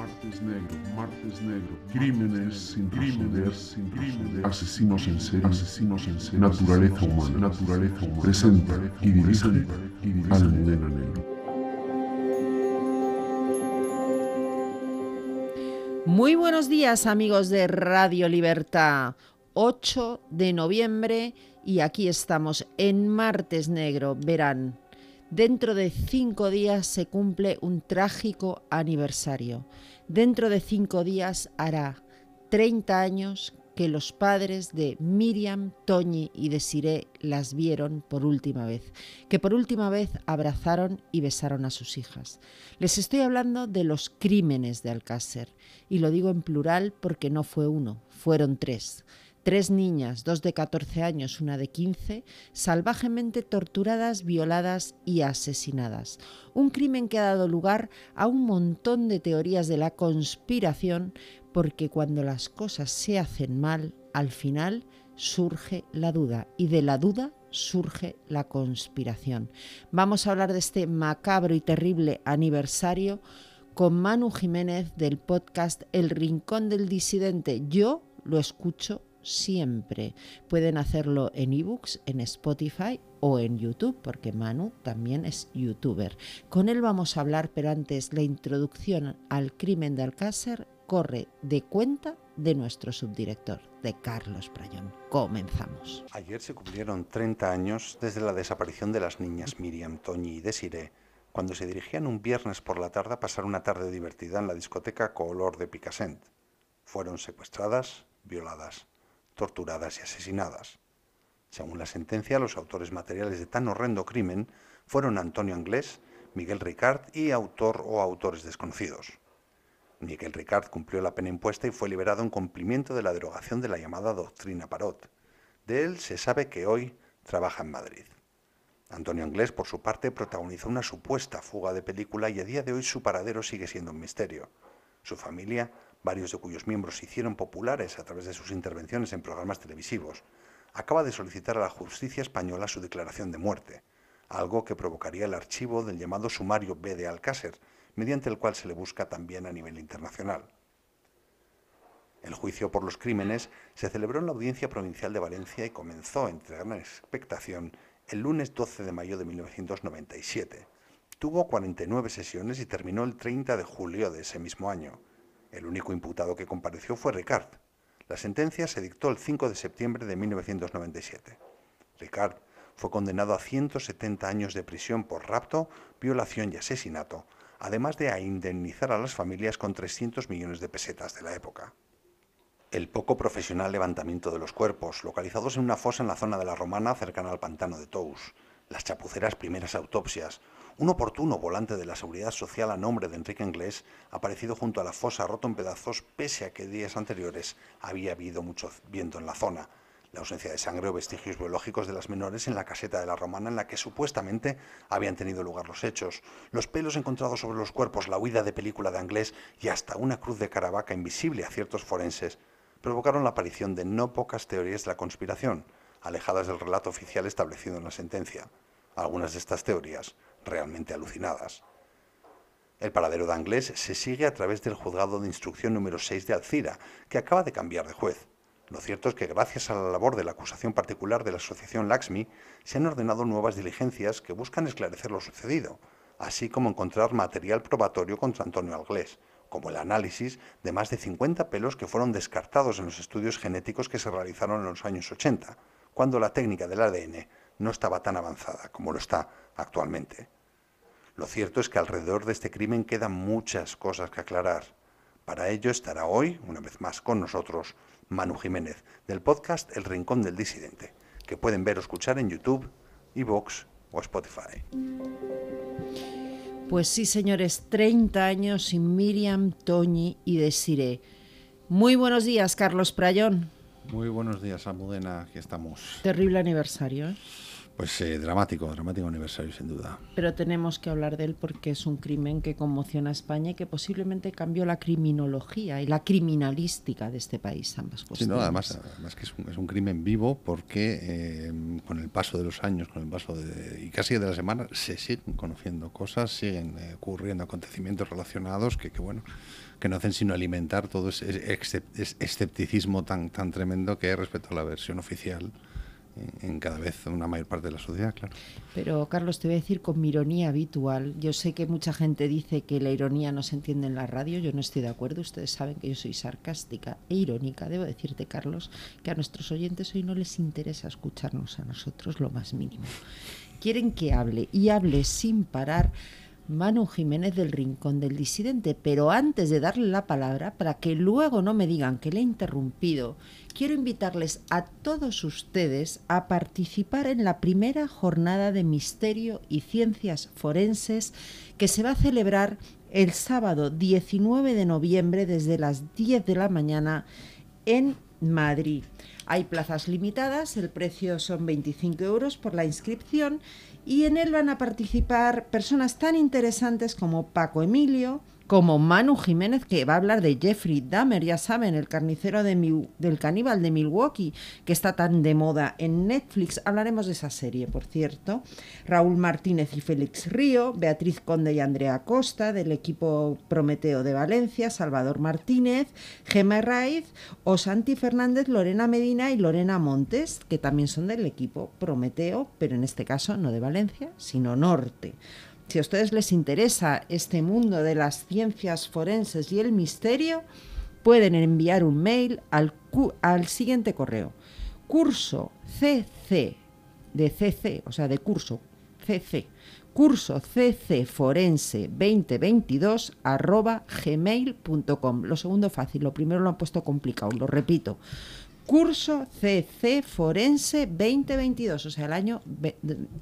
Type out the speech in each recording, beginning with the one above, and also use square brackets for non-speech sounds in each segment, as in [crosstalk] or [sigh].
martes negro, martes negro, crímenes sin crímenes sin crímenes, asesinos en serie, asesinos en serie, naturaleza humana, naturaleza humana, presenta y dirige Almudena Negro. Muy buenos días amigos de Radio Libertad. 8 de noviembre y aquí estamos en Martes Negro. Verán, Dentro de cinco días se cumple un trágico aniversario. Dentro de cinco días hará 30 años que los padres de Miriam, Toñi y Desiré las vieron por última vez, que por última vez abrazaron y besaron a sus hijas. Les estoy hablando de los crímenes de Alcácer, y lo digo en plural porque no fue uno, fueron tres. Tres niñas, dos de 14 años, una de 15, salvajemente torturadas, violadas y asesinadas. Un crimen que ha dado lugar a un montón de teorías de la conspiración, porque cuando las cosas se hacen mal, al final surge la duda y de la duda surge la conspiración. Vamos a hablar de este macabro y terrible aniversario con Manu Jiménez del podcast El Rincón del Disidente. Yo lo escucho siempre. Pueden hacerlo en ebooks, en Spotify o en YouTube, porque Manu también es youtuber. Con él vamos a hablar, pero antes la introducción al crimen de Alcácer corre de cuenta de nuestro subdirector, de Carlos Prayón. Comenzamos. Ayer se cumplieron 30 años desde la desaparición de las niñas Miriam, Toñi y Desiree, cuando se dirigían un viernes por la tarde a pasar una tarde divertida en la discoteca Color de Picassent. Fueron secuestradas, violadas torturadas y asesinadas. Según la sentencia, los autores materiales de tan horrendo crimen fueron Antonio Anglés, Miguel Ricard y autor o autores desconocidos. Miguel Ricard cumplió la pena impuesta y fue liberado en cumplimiento de la derogación de la llamada doctrina Parot. De él se sabe que hoy trabaja en Madrid. Antonio Anglés, por su parte, protagonizó una supuesta fuga de película y a día de hoy su paradero sigue siendo un misterio. Su familia varios de cuyos miembros se hicieron populares a través de sus intervenciones en programas televisivos, acaba de solicitar a la justicia española su declaración de muerte, algo que provocaría el archivo del llamado sumario B de Alcácer, mediante el cual se le busca también a nivel internacional. El juicio por los crímenes se celebró en la Audiencia Provincial de Valencia y comenzó, entre gran expectación, el lunes 12 de mayo de 1997. Tuvo 49 sesiones y terminó el 30 de julio de ese mismo año. El único imputado que compareció fue Ricard. La sentencia se dictó el 5 de septiembre de 1997. Ricard fue condenado a 170 años de prisión por rapto, violación y asesinato, además de a indemnizar a las familias con 300 millones de pesetas de la época. El poco profesional levantamiento de los cuerpos, localizados en una fosa en la zona de la Romana cercana al pantano de Tous, las chapuceras primeras autopsias, un oportuno volante de la Seguridad Social a nombre de Enrique Inglés, aparecido junto a la fosa roto en pedazos, pese a que días anteriores había habido mucho viento en la zona. La ausencia de sangre o vestigios biológicos de las menores en la caseta de la romana en la que supuestamente habían tenido lugar los hechos, los pelos encontrados sobre los cuerpos, la huida de película de Anglés y hasta una cruz de Caravaca invisible a ciertos forenses, provocaron la aparición de no pocas teorías de la conspiración, alejadas del relato oficial establecido en la sentencia. Algunas de estas teorías realmente alucinadas. El paradero de Anglés se sigue a través del juzgado de instrucción número 6 de Alcira, que acaba de cambiar de juez. Lo cierto es que gracias a la labor de la acusación particular de la asociación Laxmi, se han ordenado nuevas diligencias que buscan esclarecer lo sucedido, así como encontrar material probatorio contra Antonio Anglés, como el análisis de más de 50 pelos que fueron descartados en los estudios genéticos que se realizaron en los años 80, cuando la técnica del ADN no estaba tan avanzada como lo está actualmente. Lo cierto es que alrededor de este crimen quedan muchas cosas que aclarar. Para ello estará hoy, una vez más con nosotros, Manu Jiménez, del podcast El Rincón del Disidente, que pueden ver o escuchar en YouTube, Evox o Spotify. Pues sí, señores, 30 años sin Miriam, Toñi y Desiree. Muy buenos días, Carlos Prayón. Muy buenos días, Almudena, aquí estamos. Terrible aniversario, ¿eh? Pues eh, dramático, dramático aniversario sin duda. Pero tenemos que hablar de él porque es un crimen que conmociona a España y que posiblemente cambió la criminología y la criminalística de este país, ambas cuestiones. Sí, no, además, además que es un, es un crimen vivo porque eh, con el paso de los años, con el paso de, y casi de las semanas, se siguen conociendo cosas, siguen eh, ocurriendo acontecimientos relacionados que, que, bueno, que no hacen sino alimentar todo ese escepticismo tan, tan tremendo que hay respecto a la versión oficial en cada vez una mayor parte de la sociedad, claro. Pero Carlos, te voy a decir con mi ironía habitual, yo sé que mucha gente dice que la ironía no se entiende en la radio, yo no estoy de acuerdo, ustedes saben que yo soy sarcástica e irónica, debo decirte Carlos, que a nuestros oyentes hoy no les interesa escucharnos a nosotros lo más mínimo. Quieren que hable y hable sin parar Manu Jiménez del Rincón del Disidente, pero antes de darle la palabra, para que luego no me digan que le he interrumpido, quiero invitarles a todos ustedes a participar en la primera jornada de Misterio y Ciencias Forenses que se va a celebrar el sábado 19 de noviembre desde las 10 de la mañana en Madrid. Hay plazas limitadas, el precio son 25 euros por la inscripción y en él van a participar personas tan interesantes como Paco Emilio, como Manu Jiménez, que va a hablar de Jeffrey Dahmer, ya saben, el carnicero de del caníbal de Milwaukee, que está tan de moda en Netflix. Hablaremos de esa serie, por cierto. Raúl Martínez y Félix Río, Beatriz Conde y Andrea Costa, del equipo Prometeo de Valencia, Salvador Martínez, Gemma Raiz, Osanti Fernández, Lorena Medina y Lorena Montes, que también son del equipo Prometeo, pero en este caso no de Valencia, sino norte. Si a ustedes les interesa este mundo de las ciencias forenses y el misterio, pueden enviar un mail al, siguiente correo. Curso CC, de CC, o sea, de curso CC, curso CC Forense 2022 arroba gmail.com. Lo segundo fácil, lo primero lo han puesto complicado, lo repito curso CC Forense 2022, o sea, el año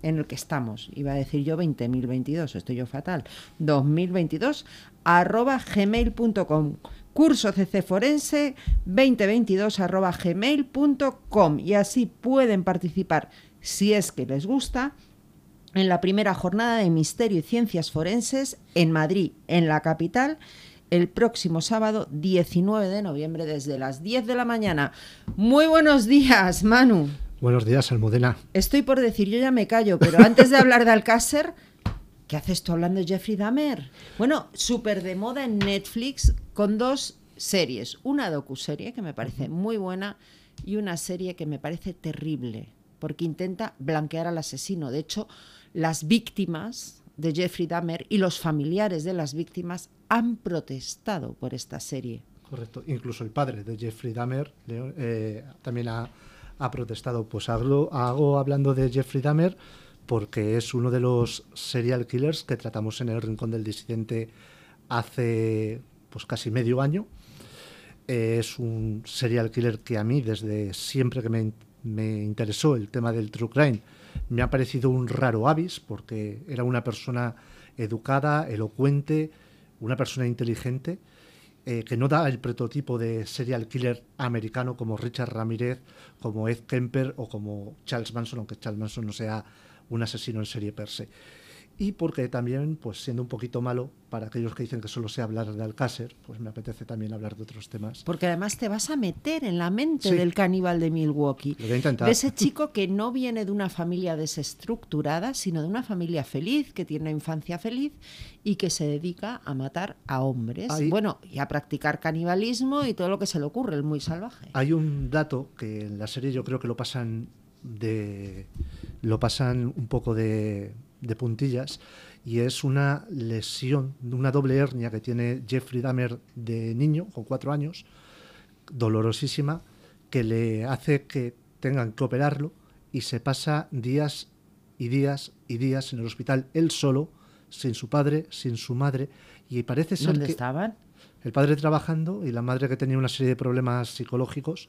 en el que estamos. Iba a decir yo 20.022, estoy yo fatal. 2022 arroba gmail.com. Curso CC Forense 2022 arroba gmail.com. Y así pueden participar, si es que les gusta, en la primera jornada de Misterio y Ciencias Forenses en Madrid, en la capital el próximo sábado 19 de noviembre desde las 10 de la mañana. Muy buenos días, Manu. Buenos días, Almudena. Estoy por decir, yo ya me callo, pero antes de [laughs] hablar de Alcácer, ¿qué haces tú hablando de Jeffrey Dahmer? Bueno, súper de moda en Netflix con dos series. Una docuserie que me parece muy buena y una serie que me parece terrible, porque intenta blanquear al asesino. De hecho, las víctimas de Jeffrey Dahmer y los familiares de las víctimas han protestado por esta serie. Correcto, incluso el padre de Jeffrey Dahmer eh, también ha, protestado. Pues hago, hago hablando de Jeffrey Dahmer porque es uno de los serial killers que tratamos en el Rincón del Disidente hace pues casi medio año. Eh, es un serial killer que a mí desde siempre que me, me interesó el tema del true crime me ha parecido un raro avis porque era una persona educada, elocuente, una persona inteligente, eh, que no da el prototipo de serial killer americano como Richard Ramírez, como Ed Kemper o como Charles Manson, aunque Charles Manson no sea un asesino en serie per se y porque también, pues siendo un poquito malo, para aquellos que dicen que solo sé hablar de Alcácer, pues me apetece también hablar de otros temas. Porque además te vas a meter en la mente del caníbal de Milwaukee. De ese chico que no viene de una familia desestructurada, sino de una familia feliz, que tiene una infancia feliz y que se dedica a matar a hombres. Bueno, y a practicar canibalismo y todo lo que se le ocurre, el muy salvaje. Hay un dato que en la serie yo creo que lo pasan de lo pasan un poco de de puntillas y es una lesión, una doble hernia que tiene Jeffrey Dahmer de niño, con cuatro años, dolorosísima, que le hace que tengan que operarlo y se pasa días y días y días en el hospital él solo, sin su padre, sin su madre y parece ser ¿Dónde estaban? El padre trabajando y la madre que tenía una serie de problemas psicológicos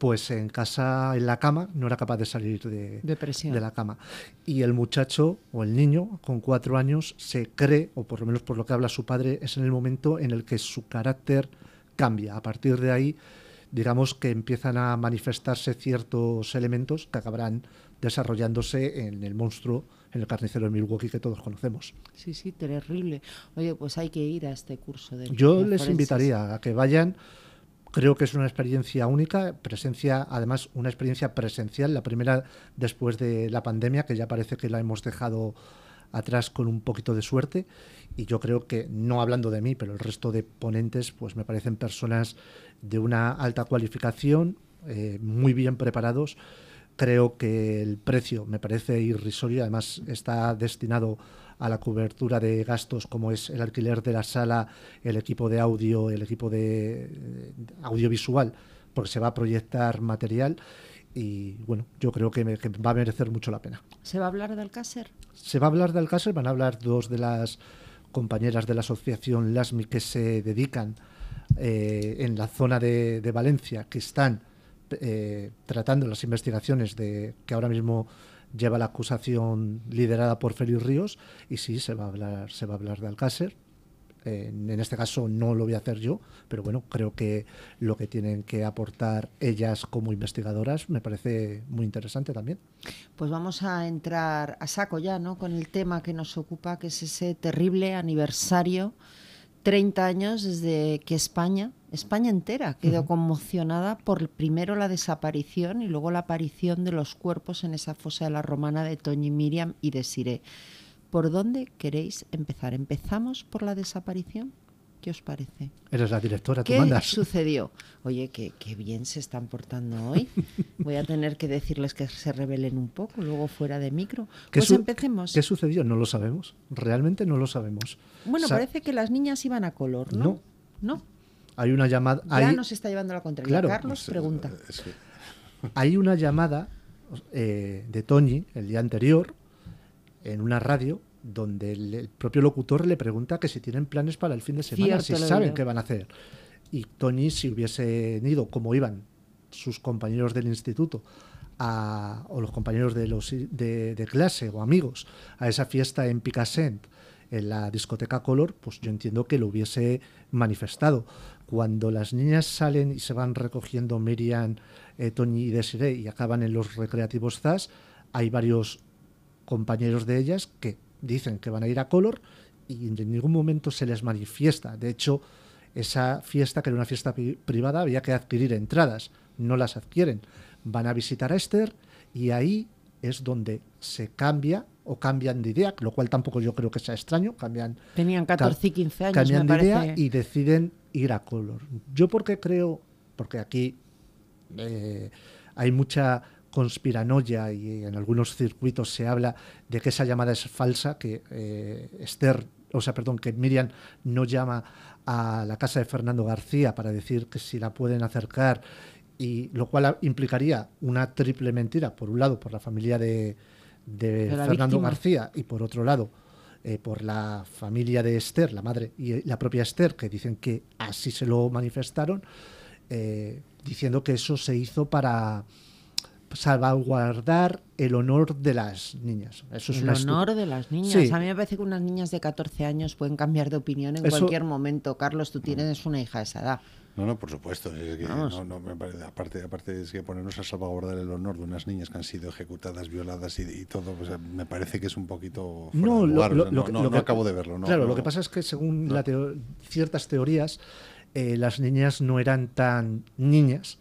pues en casa, en la cama, no era capaz de salir de, de, la cama. Y el muchacho o el niño con cuatro años se cree, o por lo menos por lo que habla su padre, es en el momento en el que su carácter cambia. A partir de ahí, digamos que empiezan a manifestarse ciertos elementos que acabarán desarrollándose en el monstruo, en el carnicero de Milwaukee que todos conocemos. Sí, sí, terrible. Oye, pues hay que ir a este curso de... Yo les invitaría a que vayan. Creo que es una experiencia única, presencia, además una experiencia presencial, la primera después de la pandemia, que ya parece que la hemos dejado atrás con un poquito de suerte y yo creo que, no hablando de mí, pero el resto de ponentes, pues me parecen personas de una alta cualificación, eh, muy bien preparados. Creo que el precio me parece irrisorio, además está destinado a la cobertura de gastos como es el alquiler de la sala, el equipo de audio, el equipo de audiovisual, porque se va a proyectar material y bueno, yo creo que, va a merecer mucho la pena. ¿Se va a hablar de Alcácer? Se va a hablar de Alcácer, van a hablar dos de las compañeras de la asociación LASMI que se dedican eh, en la zona de, Valencia, que están eh, tratando las investigaciones de que ahora mismo lleva la acusación liderada por Félix Ríos, y sí, se va a hablar, se va a hablar de Alcácer, en este caso no lo voy a hacer yo, pero bueno, creo que lo que tienen que aportar ellas como investigadoras me parece muy interesante también. Pues vamos a entrar a saco ya, ¿no? Con el tema que nos ocupa, que es ese terrible aniversario, 30 años desde que España, España entera, quedó conmocionada por primero la desaparición y luego la aparición de los cuerpos en esa fosa de la romana de Toñi Miriam y de Siré. ¿Por dónde queréis empezar? ¿Empezamos por la desaparición? ¿Qué os parece? Eres la directora, tú ¿Qué mandas. sucedió? Oye, qué, bien se están portando hoy. [laughs] Voy a tener que decirles que se rebelen un poco, luego fuera de micro. Pues empecemos. ¿Qué sucedió? No lo sabemos. Realmente no lo sabemos. Bueno, parece que las niñas iban a color, ¿no? No. ¿No? Hay una llamada... Ya nos está llevando la contraria. Claro, Carlos pregunta. Hay una llamada eh, de Toñi el día anterior en una radio donde el, propio locutor le pregunta que si tienen planes para el fin de semana, si saben qué van a hacer. Y Tony, si hubiese ido como iban sus compañeros del instituto o los compañeros de, los, de, clase o amigos a esa fiesta en Picassent, en la discoteca Color, pues yo entiendo que lo hubiese manifestado. Cuando las niñas salen y se van recogiendo Miriam, eh, Tony y Desiree y acaban en los recreativos ZAS, hay varios compañeros de ellas que dicen que van a ir a Color y en ningún momento se les manifiesta. De hecho, esa fiesta, que era una fiesta privada, había que adquirir entradas, no las adquieren. Van a visitar a Esther y ahí es donde se cambia o cambian de idea, lo cual tampoco yo creo que sea extraño, cambian Tenían 14 y 15 años, cambian de idea y deciden ir a Color. Yo porque creo, porque aquí eh, hay mucha conspiranoia y en algunos circuitos se habla de que esa llamada es falsa, que eh, Esther, o sea, perdón, que Miriam no llama a la casa de Fernando García para decir que si la pueden acercar y lo cual implicaría una triple mentira, por un lado por la familia de, Fernando García y por otro lado eh, por la familia de Esther, la madre y la propia Esther, que dicen que así se lo manifestaron, eh, diciendo que eso se hizo para salvaguardar el honor de las niñas. Eso es el honor de las niñas. A mí me parece que unas niñas de 14 años pueden cambiar de opinión en cualquier momento. Carlos, tú tienes una hija de esa edad. No, no, por supuesto. aparte, aparte es que ponernos a salvaguardar el honor de unas niñas que han sido ejecutadas, violadas y, todo, me parece que es un poquito. no, no, acabo de verlo. claro, lo que pasa es que según ciertas teorías, eh, las niñas no eran tan niñas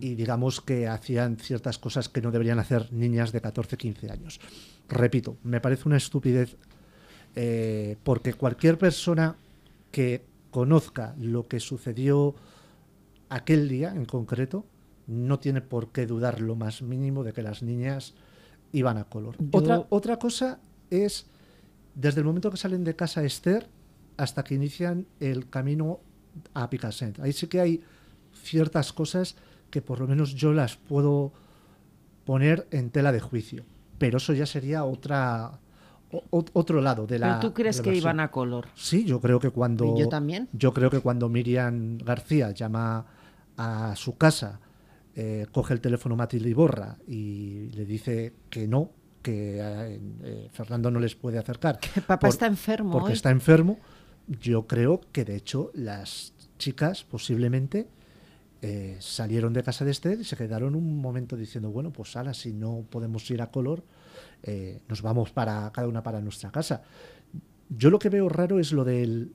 y digamos que hacían ciertas cosas que no deberían hacer niñas de 14, 15 años. Repito, me parece una estupidez eh, porque cualquier persona que conozca lo que sucedió aquel día en concreto no tiene por qué dudar lo más mínimo de que las niñas iban a color. Otra, otra cosa es, desde el momento que salen de casa Esther hasta que inician el camino a Picassent. Ahí sí que hay ciertas cosas que por lo menos yo las puedo poner en tela de juicio. Pero eso ya sería otra otro lado de la. ¿Pero tú crees que iban a color? Sí, yo creo que cuando. yo también. Yo creo que cuando Miriam García llama a su casa, eh, coge el teléfono Matilde Iborra y le dice que no, que eh, eh, Fernando no les puede acercar. Que papá está enfermo. Porque está enfermo. Yo creo que de hecho las chicas posiblemente eh, salieron de casa de Esther y se quedaron un momento diciendo, bueno, pues ahora si no podemos ir a color, eh, nos vamos para cada una para nuestra casa. Yo lo que veo raro es lo del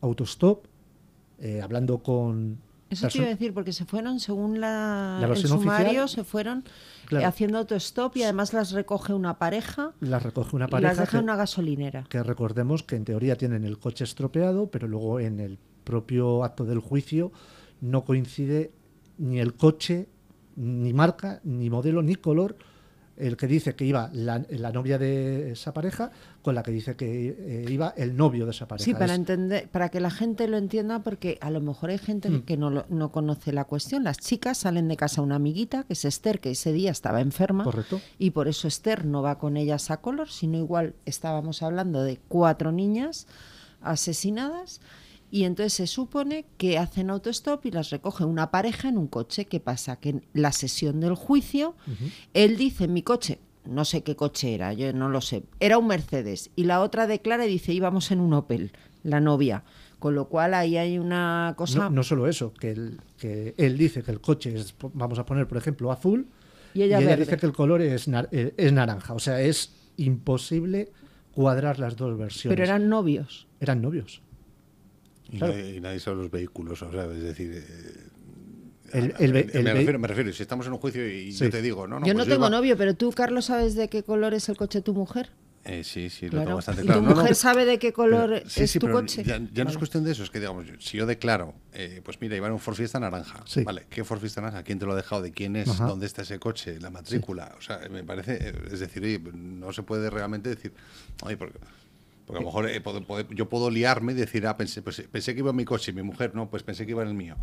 autostop, eh, hablando con... Eso te iba a decir, porque se fueron, según la, La el versión sumario, oficial, se fueron claro. eh, haciendo autostop y además las recoge una pareja Las recoge una y pareja las deja en una gasolinera. que recordemos que en teoría tienen el coche estropeado, pero luego en el propio acto del juicio no coincide ni el coche, ni marca, ni modelo, ni color, el que dice que iba la, la novia de esa pareja con la que dice que eh, iba el novio de esa pareja. Sí, para Es- entender, para que la gente lo entienda, porque a lo mejor hay gente Mm. que no, lo- no conoce la cuestión. Las chicas salen de casa una amiguita, que es Esther, que ese día estaba enferma, Correcto. y por eso Esther no va con ellas a color, sino igual estábamos hablando de cuatro niñas asesinadas. Y entonces se supone que hacen autostop y las recoge una pareja en un coche. ¿Qué pasa? Que en la sesión del juicio, él dice, mi coche, no sé qué coche era, yo no lo sé, era un Mercedes. Y la otra declara y dice, íbamos en un Opel, la novia. Con lo cual ahí hay una cosa... No, no solo eso, que, el- que él dice que el coche es, vamos a poner por ejemplo, azul, Y ella dice que el color es, nar- eh, es naranja. O sea, es imposible cuadrar las dos versiones. pero eran novios. Eran novios. Y, Claro. nadie, y nadie sabe los vehículos, o sea, es decir... eh, El- el me, el ve- refiero, me refiero, si estamos en un juicio y Sí. yo te digo, no, no, yo no pues tengo iba- novio, pero tú, Carlos, ¿sabes de qué color es el coche de tu mujer? Eh, sí, sí, lo Claro. tengo bastante ¿Y claro. tu No, no, mujer sabe de qué color pero- sí, es sí, tu coche? Ya, ya no es cuestión de eso, es que digamos, si yo declaro, eh, pues mira, iba en un Ford Fiesta naranja, Sí. ¿vale? ¿Qué Ford Fiesta naranja? ¿Quién te lo ha dejado? ¿De quién es? Ajá. ¿Dónde está ese coche? ¿La matrícula? O sea, me parece, eh, es decir, oye, no se puede realmente decir, oye, porque, porque a lo mejor eh, puedo- puedo- yo puedo liarme y decir, ah, pensé, pues, pensé que iba en mi coche y mi mujer no, pues pensé que iba en el mío.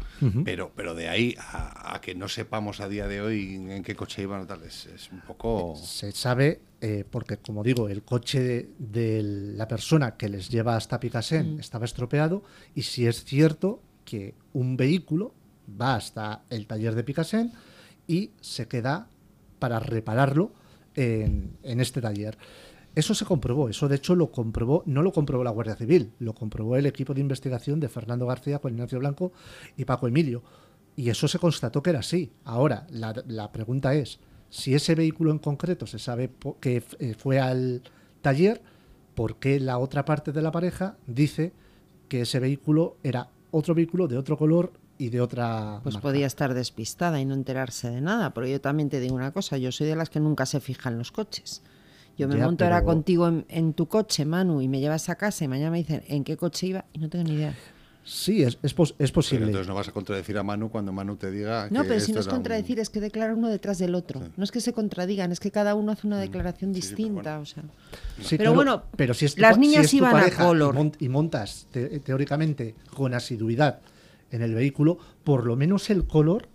pero, pero de ahí a, a que no sepamos a día de hoy en qué coche iban o tal, es, es un poco... Se sabe, eh, porque como digo, el coche de, de la persona que les lleva hasta Picasen estaba estropeado y si es cierto que un vehículo va hasta el taller de Picasen y se queda para repararlo en, en este taller. Eso se comprobó, eso de hecho lo comprobó, no lo comprobó la Guardia Civil, lo comprobó el equipo de investigación de Fernando García, Juan Ignacio Blanco y Paco Emilio. Y eso se constató que era así. Ahora, la, la pregunta es, si ese vehículo en concreto se sabe que eh, fue al taller, ¿por qué la otra parte de la pareja dice que ese vehículo era otro vehículo de otro color y de otra Pues marca? podía estar despistada y no enterarse de nada, porque yo también te digo una cosa, yo soy de las que nunca se fijan los coches. Yo me Ya, monto ahora pero- contigo en, en tu coche, Manu, y me llevas a casa y mañana me dicen en qué coche iba y no tengo ni idea. Sí, es, es, pos- es Pero posible. entonces no vas a contradecir a Manu cuando Manu te diga No, que pero si no es un- contradecir, es que declara uno detrás del otro. No es que se contradigan, es que cada uno hace una declaración Mm. sí, pero distinta. bueno. o sea. Sí, Pero bueno, pero si es tu las si niñas es tu iban a color. Y, y montas te- teóricamente con asiduidad en el vehículo, por lo menos el color.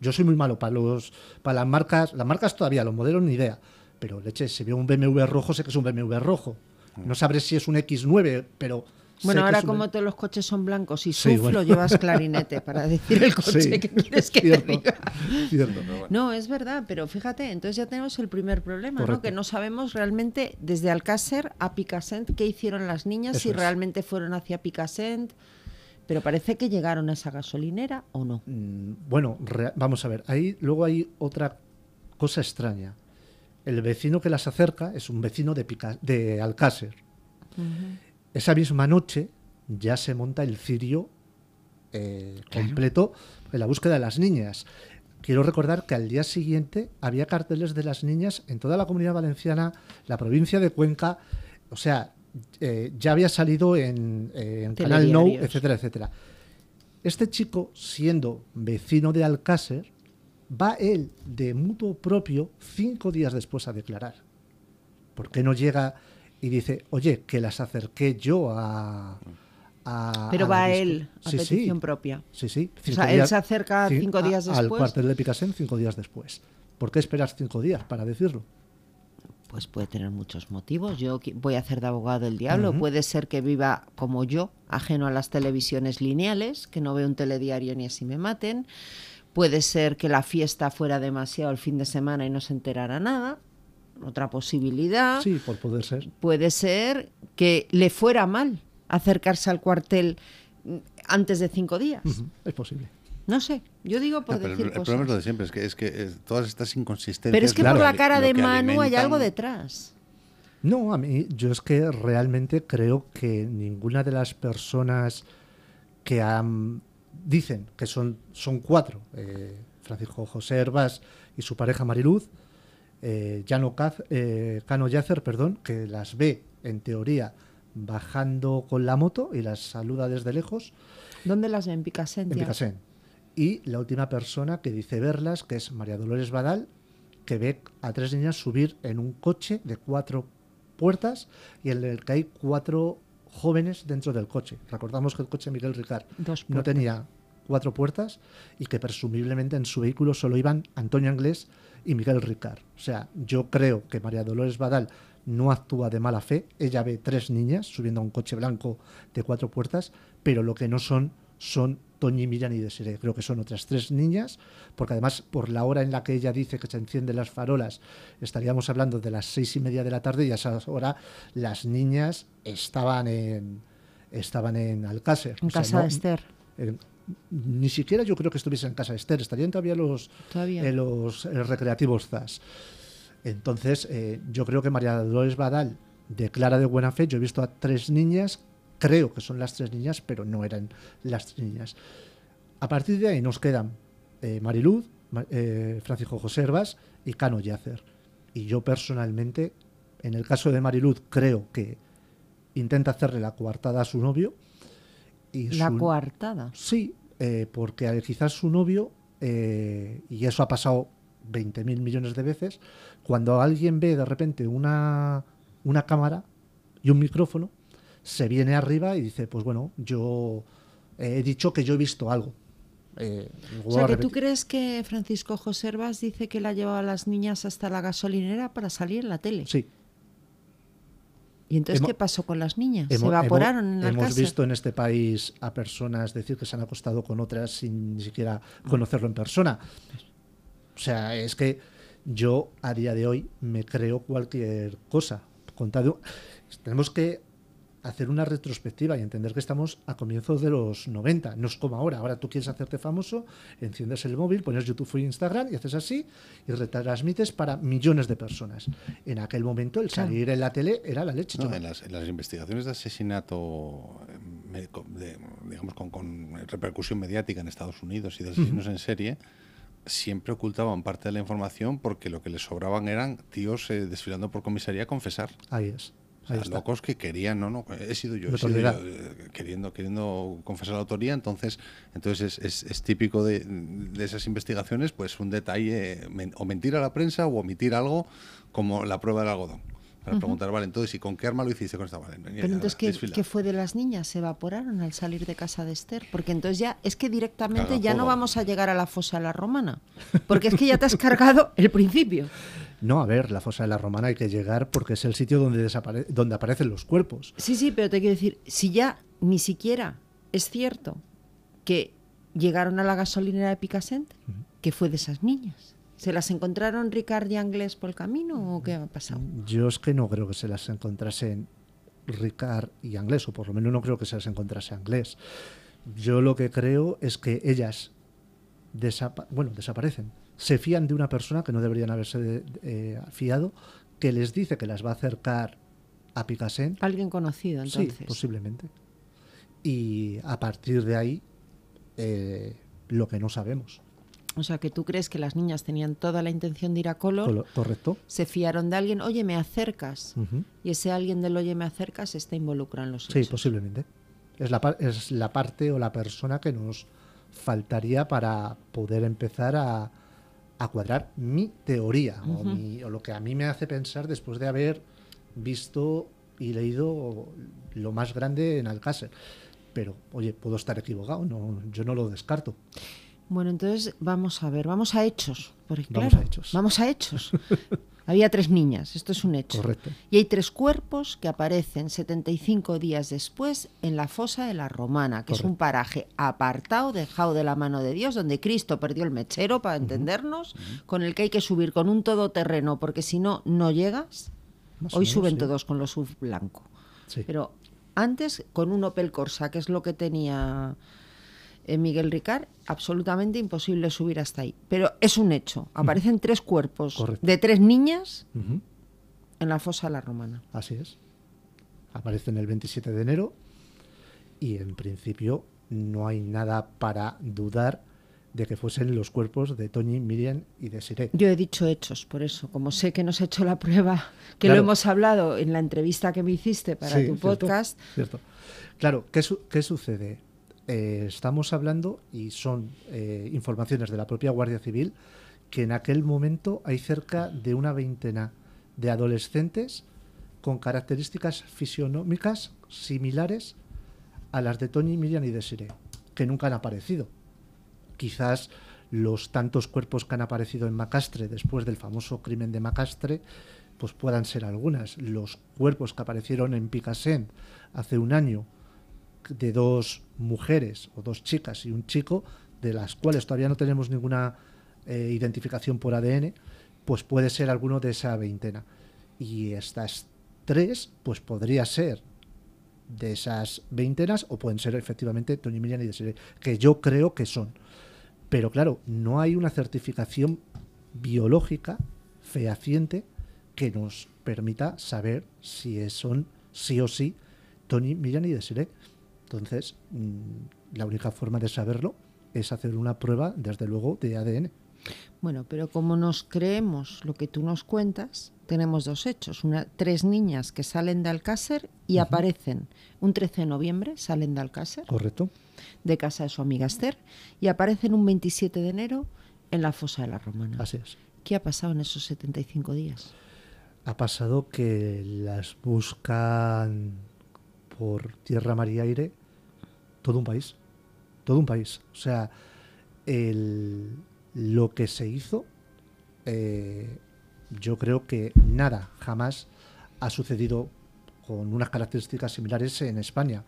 Yo soy muy malo para los para las marcas, las marcas todavía, los modelos ni idea. Pero leche, si veo un BMW rojo, sé que es un BMW rojo. No sabré si es un X9, pero. Bueno, ahora un- como todos los coches son blancos y Sí, suflo, bueno. llevas clarinete para decir el [laughs] coche Sí, que quieres que cierto, te diga. [laughs] cierto. No, es verdad, pero fíjate, entonces ya tenemos el primer problema, ¿no? Que no sabemos realmente desde Alcácer a Picassent qué hicieron las niñas, Eso si es. realmente fueron hacia Picassent, pero parece que llegaron a esa gasolinera o no. Mm, Bueno, vamos a ver. Ahí luego hay otra cosa extraña. El vecino que las acerca es un vecino de, Pica- de Alcácer. Esa misma noche ya se monta el cirio eh, completo en la búsqueda de las niñas. Quiero recordar que al día siguiente había carteles de las niñas en toda la comunidad valenciana, la provincia de Cuenca, o sea, eh, ya había salido en, eh, en Canal No, etcétera, etcétera. Este chico, siendo vecino de Alcácer, va él de mutuo propio cinco días después a declarar. ¿Por qué no llega y dice, oye, que las acerqué yo a... a- Pero a va disco"? él a Sí, sí. petición propia. Sí, sí. O sea, él se acerca cin- cinco a- días Al después. cuartel de Picasen cinco días después. ¿Por qué esperas cinco días para decirlo? Pues puede tener muchos motivos. Yo voy a hacer de abogado del diablo. Puede ser que viva como yo, ajeno a las televisiones lineales, que no veo un telediario ni así me maten. Puede ser que la fiesta fuera demasiado el fin de semana y no se enterara nada. Otra posibilidad. Sí, por poder ser. Puede ser que le fuera mal acercarse al cuartel mm, antes de cinco días. Es posible. No sé, yo digo por No, decir el, problema es lo de siempre, es que, es que eh, todas estas inconsistencias... Pero es que por la cara de Manu hay algo detrás. No, a mí, yo es que realmente creo que ninguna de las personas que han, dicen que son, son cuatro, eh, Francisco José Herbás y su pareja Mariluz, eh, Llano Caz- eh, Cano Yacer, perdón, que las ve en teoría bajando con la moto y las saluda desde lejos ¿Dónde las? Picasen. en. Picasen. Y la última persona que dice verlas, que es María Dolores Badal, que ve a tres niñas subir en un coche de cuatro puertas y en el que hay cuatro jóvenes dentro del coche. Recordamos que el coche Miguel Ricard no tenía cuatro puertas y que presumiblemente en su vehículo solo iban Antonio Anglés y Miguel Ricard. O sea, yo creo que María Dolores Badal no actúa de mala fe. Ella ve tres niñas subiendo a un coche blanco de cuatro puertas, pero lo que no son son Toñi, Miriam y Desiree. Creo que son otras tres niñas, porque además por la hora en la que ella dice que se encienden las farolas, estaríamos hablando de las seis y media de la tarde y a esa hora las niñas estaban en estaban en Alcácer. En O sea, casa no- de Esther. eh, ni siquiera yo creo que estuviese en casa de Esther, estarían todavía los, Todavía. eh, los eh, recreativos ZAS. Entonces, eh, yo creo que María Dolores Badal declara de buena fe. Yo he visto a tres niñas, creo que son las tres niñas, pero no eran las tres niñas. A partir de ahí nos quedan eh, Mariluz, Ma- eh, Francisco José Herbas y Cano Yacer. Y yo personalmente, en el caso de Mariluz, creo que intenta hacerle la coartada a su novio. Y La su- coartada. Sí, eh, porque quizás su novio, eh, y eso ha pasado 20.000 millones de veces, cuando alguien ve de repente una, una cámara y un micrófono, se viene arriba y dice, pues bueno, yo he dicho que yo he visto algo. Eh, O sea, que tú crees que Francisco José Herbas dice que la llevaba a las niñas hasta la gasolinera para salir en la tele. Sí, ¿Y entonces qué pasó con las niñas? ¿Se evaporaron hemos- en la hemos casa? visto en este país a personas decir que se han acostado con otras sin ni siquiera conocerlo en persona. O sea, es que yo a día de hoy me creo cualquier cosa. Contado, tenemos que hacer una retrospectiva y entender que estamos a comienzos de los 90. No es como ahora. Ahora tú quieres hacerte famoso, enciendes el móvil, pones YouTube o Instagram y haces así y retransmites para millones de personas. En aquel momento el salir en la tele era la leche. No, chaval. en, las, en las investigaciones de asesinato, eh, de- digamos, con, con repercusión mediática en Estados Unidos y de asesinos en serie, siempre ocultaban parte de la información porque lo que les sobraban eran tíos eh, desfilando por comisaría a confesar. Ahí es. O sea, locos que querían, no, no, he sido yo, he sido yo, eh, queriendo, queriendo confesar la autoría, entonces, entonces es, es- es típico de, de esas investigaciones, pues un detalle, men- o mentir a la prensa o omitir algo como la prueba del algodón. Para preguntar, vale, entonces, ¿y con qué arma lo hiciste con esta? Vale, Pero entonces, ¿qué, fue de las niñas? ¿Se evaporaron al salir de casa de Esther? Porque entonces ya es que directamente ya no vamos a llegar a la fosa de la romana. Porque es que ya te has cargado el principio. No, a ver, la fosa de la Romana hay que llegar porque es el sitio donde, desapare- donde aparecen los cuerpos. Sí, sí, pero te quiero decir, si ya ni siquiera es cierto que llegaron a la gasolinera de Picassent, ¿qué fue de esas niñas? ¿Se las encontraron Ricard y Anglés por el camino o qué ha pasado? Yo es que no creo que se las encontrasen Ricard y Anglés, o por lo menos no creo que se las encontrase Anglés. Yo lo que creo es que ellas desapa- bueno, desaparecen. Se fían de una persona que no deberían haberse eh, fiado, que les dice que las va a acercar a Picassent. Alguien conocido, entonces. Sí, posiblemente. Y a partir de ahí, eh, lo que no sabemos. O sea, que tú crees que las niñas tenían toda la intención de ir a Color, Colo- ¿Correcto? se fiaron de alguien, oye, me acercas. Y ese alguien del oye, me acercas está involucrado en los Sí, hechos. posiblemente. Es la, es la parte o la persona que nos faltaría para poder empezar a, a cuadrar mi teoría o, mi- o lo que a mí me hace pensar después de haber visto y leído lo más grande en Alcácer. Pero, oye, puedo estar equivocado, no, yo no lo descarto. Bueno, entonces vamos a ver, vamos a hechos. Porque, Vamos claro, a hechos. Vamos a hechos. [laughs] Había tres niñas, esto es un hecho. Correcto. Y hay tres cuerpos que aparecen 75 días después en la fosa de la Romana, que es un paraje apartado, dejado de la mano de Dios, donde Cristo perdió el mechero, para entendernos, con el que hay que subir con un todoterreno, porque si no, no llegas. Más Hoy menos, suben sí. todos con los SUV blanco. Sí. Pero antes con un Opel Corsa, que es lo que tenía eh, Miguel Ricard, absolutamente imposible subir hasta ahí. Pero es un hecho. Aparecen tres cuerpos Correcto. de tres niñas en la fosa de la Romana. Así es. Aparecen el 27 de enero y en principio no hay nada para dudar de que fuesen los cuerpos de Toñi, Miriam y Desiree. Yo he dicho hechos, por eso. Como sé que nos ha hecho la prueba, que Claro. lo hemos hablado en la entrevista que me hiciste para Sí, tu cierto, podcast. Cierto. Claro, ¿qué, su- qué sucede? Eh, estamos hablando, y son eh, informaciones de la propia Guardia Civil, que en aquel momento hay cerca de una veintena de adolescentes con características fisionómicas similares a las de Tony, Miriam y Desiree, que nunca han aparecido. Quizás los tantos cuerpos que han aparecido en Macastre después del famoso crimen de Macastre, pues puedan ser algunas. Los cuerpos que aparecieron en Picassent hace un año de dos mujeres o dos chicas y un chico, de las cuales todavía no tenemos ninguna eh, identificación por ADN, pues puede ser alguno de esa veintena. Y estas tres, pues podría ser de esas veintenas o pueden ser efectivamente Tony Miriam y Desiree, que yo creo que son. Pero claro, no hay una certificación biológica fehaciente que nos permita saber si son sí o sí Tony, Miriam y Desiree. Entonces, mm, la única forma de saberlo es hacer una prueba, desde luego, de ADN. Bueno, pero como nos creemos lo que tú nos cuentas, tenemos dos hechos. Una, tres niñas que salen de Alcácer y aparecen un 13 de noviembre, salen de Alcácer, ¿Correcto? de casa de su amiga Esther, y aparecen un 27 de enero en la fosa de la Romana. Así es. ¿Qué ha pasado en esos 75 días? Ha pasado que las buscan por tierra, mar y aire todo un país. Todo un país. O sea, el- lo que se hizo, eh, yo creo que nada jamás ha sucedido con unas características similares en España.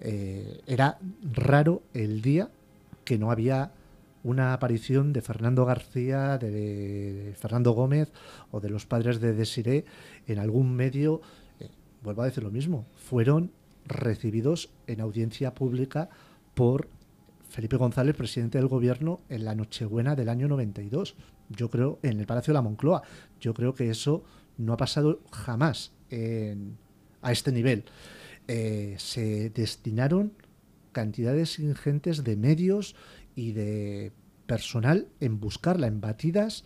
Eh, era raro el día que no había una aparición de Fernando García, de Fernando Gómez o de los padres de Desiré en algún medio. eh, vuelvo a decir lo mismo, fueron recibidos en audiencia pública por Felipe González, presidente del gobierno, en la Nochebuena del año 92. Yo creo, en el Palacio de la Moncloa. Yo creo que eso no ha pasado jamás a este nivel. Eh, se destinaron cantidades ingentes de medios y de personal en buscarla, en batidas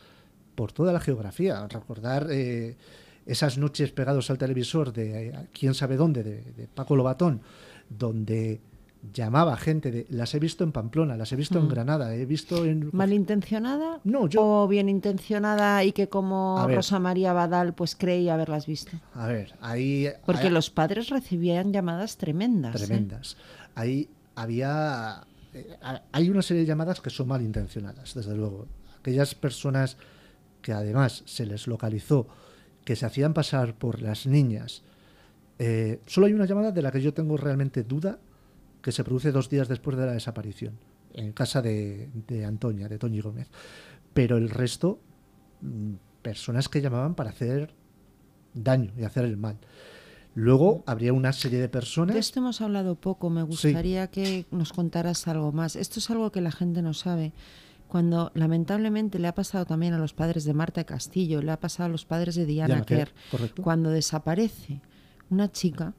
por toda la geografía. Recordar eh, esas noches pegados al televisor de eh, quién sabe dónde, de, de Paco Lobatón, donde llamaba gente de las he visto en Pamplona, las he visto en Mm. Granada, he visto en ¿Malintencionada? No, yo- ¿O bien intencionada y que como ver. Rosa María Badal pues creía haberlas visto? a ver, ahí Porque los padres recibían llamadas tremendas. ¿eh? tremendas. Ahí había. eh, ha- hay una serie de llamadas que son malintencionadas, desde luego. Aquellas personas que además se les localizó que se hacían pasar por las niñas. eh, solo hay una llamada de la que yo tengo realmente duda que se produce dos días después de la desaparición, en casa de, de Antonia, de Toñi Gómez. Pero el resto, mm, personas que llamaban para hacer daño y hacer el mal. Luego habría una serie de personas. De esto hemos hablado poco, me gustaría que nos contaras algo más. Esto es algo que la gente no sabe. Cuando lamentablemente le ha pasado también a los padres de Marta Castillo, le ha pasado a los padres de Diana Kerr, cuando desaparece una chica,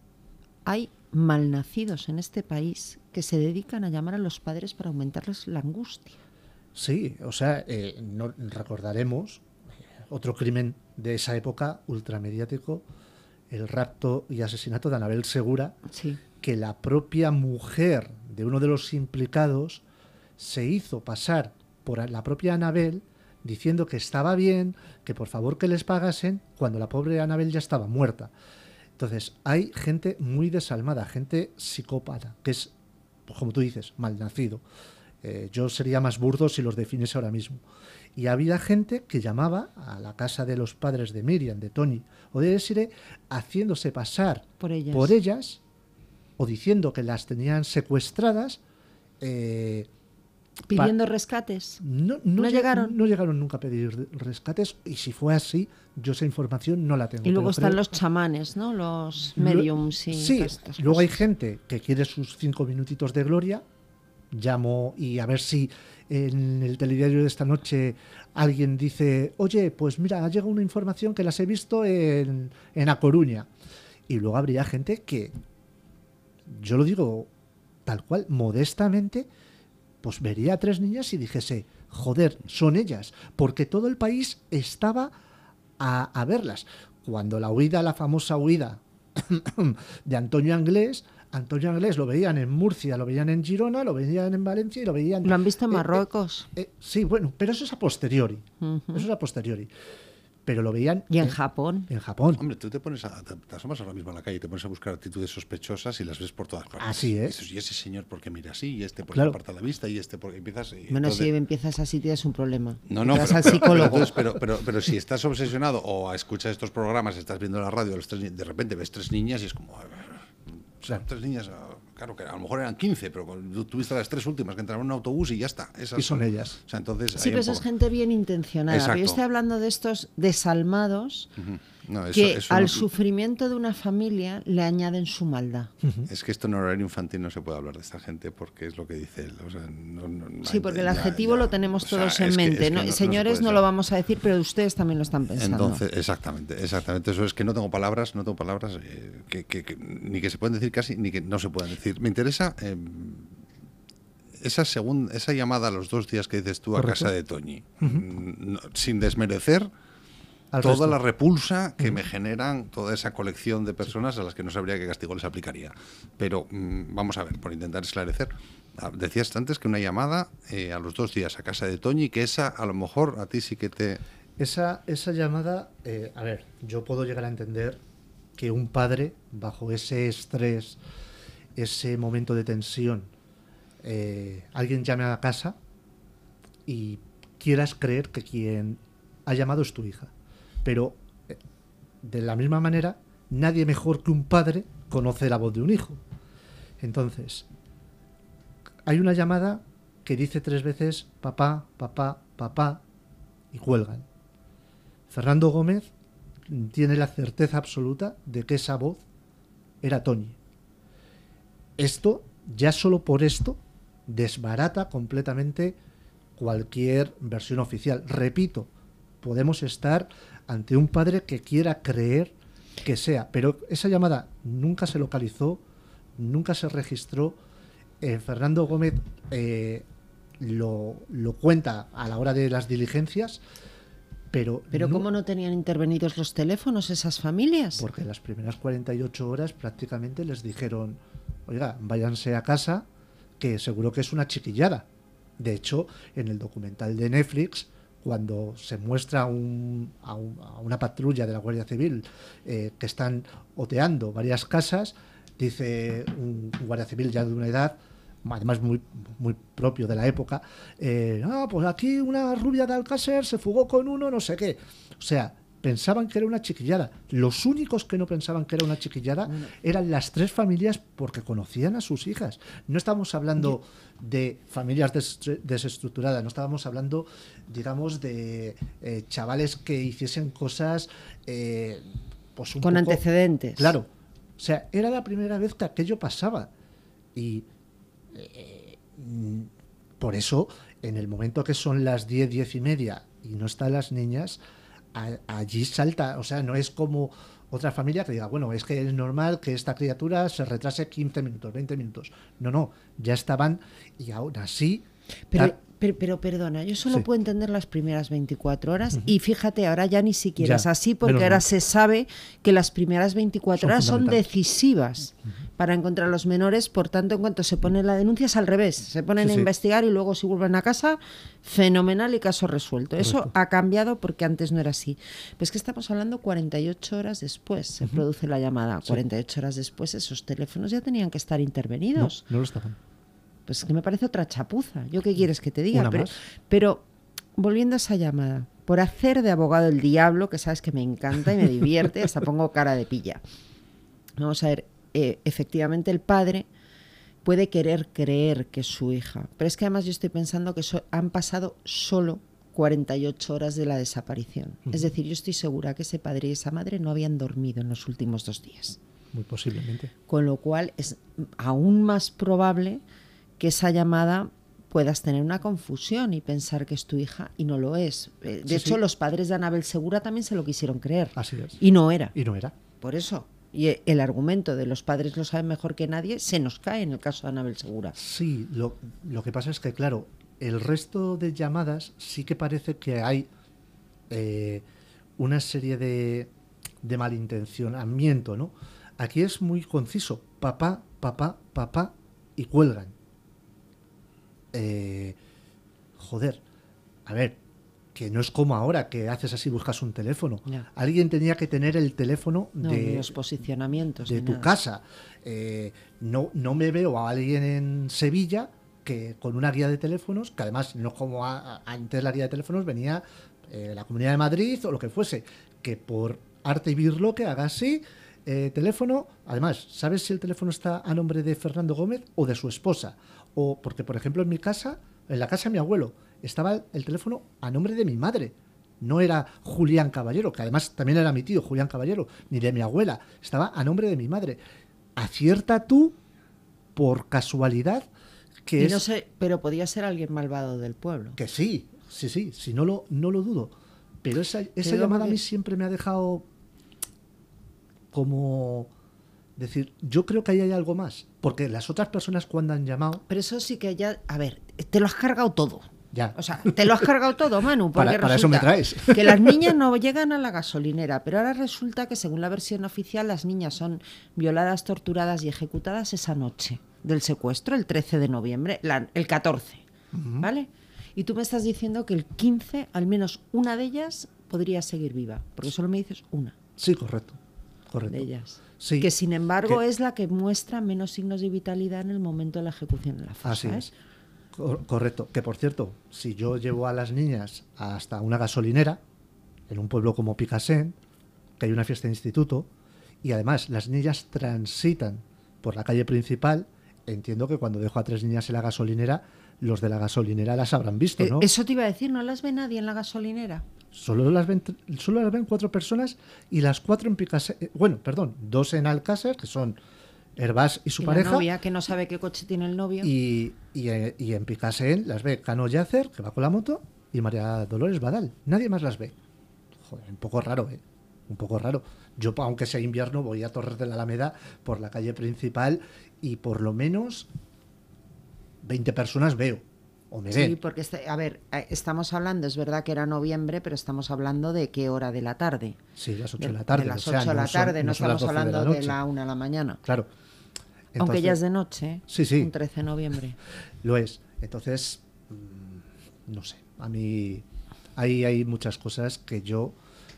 hay malnacidos en este país que se dedican a llamar a los padres para aumentarles la angustia. Sí, o sea, eh, no, recordaremos eh, otro crimen de esa época ultramediático, el rapto y asesinato de Anabel Segura, Sí. que la propia mujer de uno de los implicados se hizo pasar por la propia Anabel diciendo que estaba bien, que por favor que les pagasen, cuando la pobre Anabel ya estaba muerta. Entonces, hay gente muy desalmada, gente psicópata, que es, pues, como tú dices, malnacido. Eh, yo sería más burdo si los definiese ahora mismo. Y había gente que llamaba a la casa de los padres de Miriam, de Tony o de Desiree, haciéndose pasar Por ellas. por ellas o diciendo que las tenían secuestradas. eh, Pidiendo rescates. no, ¿No lleg- llegaron? No llegaron nunca a pedir rescates y si fue así, yo esa información no la tengo. Y luego están creo- los chamanes, ¿no? Los mediums y Sí, luego hay gente que quiere sus cinco minutitos de gloria llamo y a ver si en el telediario de esta noche alguien dice, oye, pues mira, ha llegado una información que las he visto en, en A Coruña. Y luego habría gente que, yo lo digo tal cual, modestamente, pues vería a tres niñas y dijese, joder, son ellas, porque todo el país estaba a, a verlas. Cuando la huida, la famosa huida [coughs] de Antonio Anglés, Antonio Anglés lo veían en Murcia, lo veían en Girona, lo veían en Valencia y lo veían... ¿Lo han visto en eh, eh, Marruecos? eh, sí, bueno, pero eso es a posteriori. Eso es a posteriori. Pero lo veían ¿Y en en, Japón? en Japón. Hombre, tú te pones a, te, te asomas ahora mismo a la calle y te pones a buscar actitudes sospechosas y las ves por todas partes. Así es. Y dices, y ese señor porque mira así, y este porque Claro. aparta la vista, y este porque empiezas... y Bueno, entonces- si empiezas así tienes un problema. No, no, vas pero, al pero- pero psicólogo. entonces, pero, pero, pero si estás obsesionado o escuchas estos programas, estás viendo la radio, los tres de repente ves tres niñas y es como... "A ver, o sea, tres niñas, ah, claro que a lo mejor eran 15, pero tú tuviste las tres últimas que entraron en un autobús y ya está. Esas Y son ellas. O sea, entonces... Sí, pero eso es gente bien intencionada. Pero yo estoy hablando de estos desalmados. No, eso- que eso al no- sufrimiento de una familia le añaden su maldad. Es que esto en horario infantil no se puede hablar de esta gente porque es lo que dice él. o sea, no- no- Sí, porque el ya- adjetivo ya. lo tenemos O sea, todos en que- mente. Señores, no, lo vamos a decir, pero ustedes también lo están pensando. Entonces, exactamente, exactamente. Eso es que no tengo palabras, no tengo palabras eh, que, que- que ni que se pueden decir casi, ni que no se puedan decir. Me interesa eh, esa segunda, esa llamada a los dos días que dices tú a Correcto. casa de Toñi, sin desmerecer Al toda resto. la repulsa que me generan toda esa colección de personas a las que no sabría qué castigo les aplicaría. Pero mm, vamos a ver, por intentar esclarecer. Ah, Decías antes que una llamada eh, a los dos días a casa de Toñi, que esa a lo mejor a ti sí que te... Esa, esa llamada, eh, a ver, yo puedo llegar a entender que un padre, bajo ese estrés, ese momento de tensión, eh, alguien llame a casa y quieras creer que quien ha llamado es tu hija. Pero eh, de la misma manera, nadie mejor que un padre conoce la voz de un hijo. Entonces, hay una llamada que dice tres veces papá, papá, papá y cuelgan. Fernando Gómez tiene la certeza absoluta de que esa voz era Toñi. Esto, ya solo por esto, desbarata completamente cualquier versión oficial. Repito, podemos estar ante un padre que quiera creer que sea, pero esa llamada nunca se localizó, nunca se registró. Eh, Fernando Gómez eh, lo, lo cuenta a la hora de las diligencias, pero, Pero no- ¿cómo no tenían intervenidos los teléfonos esas familias? porque las primeras 48 horas prácticamente les dijeron, oiga, váyanse a casa, que seguro que es una chiquillada. De hecho, en el documental de Netflix, cuando se muestra un- a, un- a una patrulla de la Guardia Civil eh, que están oteando varias casas, dice un, un guardia civil ya de una edad, además muy, muy propio de la época, eh, ah, pues aquí una rubia de Alcácer se fugó con uno, no sé qué. O sea, pensaban que era una chiquillada. Los únicos que no pensaban que era una chiquillada eran las tres familias porque conocían a sus hijas. No estábamos hablando de familias des- desestructuradas, no estábamos hablando, digamos, de eh, chavales que hiciesen cosas eh, pues un Con poco- antecedentes. Claro. O sea, era la primera vez que aquello pasaba. Y eh, mm, por eso, en el momento que son las 10, 10 y media y no están las niñas, a- allí salta. O sea, no es como otra familia que diga, bueno, es que es normal que esta criatura se retrase 15 minutos, 20 minutos. No, no, ya estaban y aún así. Pero, pero, pero perdona, yo solo Sí. puedo entender las primeras 24 horas y fíjate, ahora ya ni siquiera Ya, es así porque ahora mal. se sabe que las primeras 24 Son horas son decisivas para encontrar a los menores, por tanto, en cuanto se pone la denuncia es al revés, se ponen Sí, a sí. investigar y luego si vuelven a casa, fenomenal y caso resuelto. Eso ha cambiado porque antes no era así. Pues que estamos hablando 48 horas después, se produce la llamada, 48 horas después esos teléfonos ya tenían que estar no, intervenidos. no lo estaban. Pues es que me parece otra chapuza. ¿Yo qué quieres que te diga? Una pero, más. pero, volviendo a esa llamada, por hacer de abogado el diablo, que sabes que me encanta y me divierte, hasta pongo cara de pilla. Vamos a ver, eh, efectivamente el padre puede querer creer que es su hija, pero es que además yo estoy pensando que so- han pasado solo 48 horas de la desaparición. Es decir, yo estoy segura que ese padre y esa madre no habían dormido en los últimos dos días Muy posiblemente. con lo cual es aún más probable que esa llamada puedas tener una confusión y pensar que es tu hija y no lo es. Eh, De Sí, hecho, sí. los padres de Anabel Segura también se lo quisieron creer. Así es. Y no era. Y no era. Por eso. Y e- el argumento de los padres lo saben mejor que nadie se nos cae en el caso de Anabel Segura. Sí, lo, lo que pasa es que, claro, el resto de llamadas sí que parece que hay eh, una serie de, de malintencionamiento, ¿no? Aquí es muy conciso. Papá, papá, papá y cuelgan. Eh, joder, a ver, que no es como ahora que haces así, buscas un teléfono. Ya. Alguien tenía que tener el teléfono No, de, los posicionamientos. de tu nada. casa. Eh, no, no me veo a alguien en Sevilla que con una guía de teléfonos, que además no es como a- a- antes la guía de teléfonos venía eh, la Comunidad de Madrid o lo que fuese, que por arte y birloque haga así, eh, teléfono, además, ¿sabes si el teléfono está a nombre de Fernando Gómez o de su esposa? O porque, por ejemplo, en mi casa, en la casa de mi abuelo, estaba el teléfono a nombre de mi madre. No era Julián Caballero, que además también era mi tío, Julián Caballero, ni de mi abuela. Estaba a nombre de mi madre. Acierta tú, por casualidad, que Y es no sé, pero podía ser alguien malvado del pueblo. que sí, sí, sí, sí, no lo, no lo dudo. Pero esa, esa llamada a mí siempre me ha dejado como decir, yo creo que ahí hay algo más. Porque las otras personas cuando han llamado, Pero eso sí que ya, a ver, te lo has cargado todo. ya. O sea, te lo has cargado todo, Manu. [laughs] Porque Para- para eso me traes. [laughs] Que las niñas no llegan a la gasolinera, pero ahora resulta que según la versión oficial las niñas son violadas, torturadas y ejecutadas esa noche del secuestro, el 13 de noviembre, la- el 14, ¿vale? Y tú me estás diciendo que el 15, al menos una de ellas, podría seguir viva, porque solo me dices una sí, correcto. Correcto. de ellas. Sí, que sin embargo que- es la que muestra menos signos de vitalidad en el momento de la ejecución de la. Así ¿eh? es. Cor- correcto. Que por cierto, si yo llevo a las niñas hasta una gasolinera, en un pueblo como Picasen, que hay una fiesta de instituto, y además las niñas transitan por la calle principal, entiendo que cuando dejo a tres niñas en la gasolinera, los de la gasolinera las habrán visto, Eh, ¿no? Eso te iba a decir, ¿no las ve nadie en la gasolinera? Solo las ven, solo las ven cuatro personas y las cuatro en Picasen. eh, Bueno, perdón, dos en Alcácer, que son Herbás y su y pareja. la novia que no sabe qué coche tiene el novio. Y, y, eh, y en Picasen las ve Cano Yacer, que va con la moto, y María Dolores Badal. Nadie más las ve. Joder, un poco raro, ¿eh? Un poco raro. Yo, aunque sea invierno, voy a Torres de la Alameda por la calle principal y por lo menos 20 personas veo. Sí, porque, este- a ver, eh, estamos hablando, es verdad que era noviembre, pero estamos hablando de qué hora de la tarde. Sí, las 8 De, de, la tarde. de las o sea, 8 de la no son- tarde, no, estamos 12 hablando la de, la 1 de la mañana. Claro. Aunque ya es de noche. Sí, sí. Un 13 de noviembre. [laughs] Lo es. Entonces, mm, no sé. A mí ahí hay muchas cosas que yo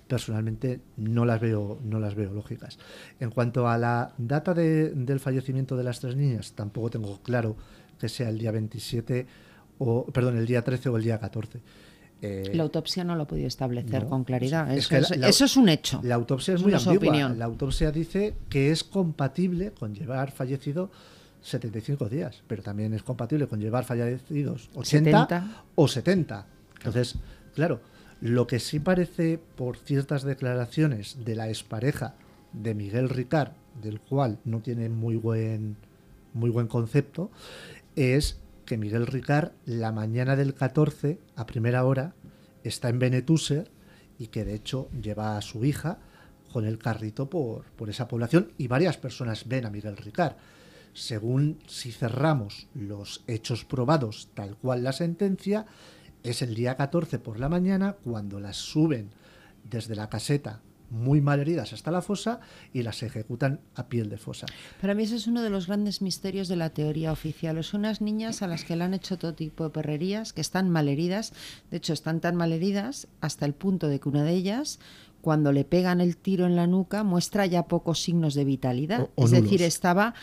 personalmente no las veo, no las veo lógicas. En cuanto a la data de- del fallecimiento de las tres niñas, tampoco tengo claro que sea el día 27 o, perdón, el día 13 o el día 14. Eh, La autopsia no lo ha podido establecer no. con claridad. Es Eso es, la- la- eso es un hecho. La autopsia es muy ambigua. opinión. La autopsia dice que es compatible con llevar fallecido 75 días, pero también es compatible con llevar fallecidos 80 70. o 70. Entonces, claro, lo que sí parece por ciertas declaraciones de la expareja de Miguel Ricard, del cual no tiene muy buen muy buen concepto, es que Miguel Ricard la mañana del 14 a primera hora está en Benetúser y que de hecho lleva a su hija con el carrito por, por esa población y varias personas ven a Miguel Ricard. Según si cerramos los hechos probados tal cual la sentencia, es el día 14 por la mañana cuando las suben desde la caseta muy mal heridas hasta la fosa y las ejecutan a piel de fosa. Para mí ese es uno de los grandes misterios de la teoría oficial. Son unas niñas a las que le han hecho todo tipo de perrerías, que están malheridas. De hecho, están tan malheridas hasta el punto de que una de ellas, cuando le pegan el tiro en la nuca, muestra ya pocos signos de vitalidad. O- o es decir, estaba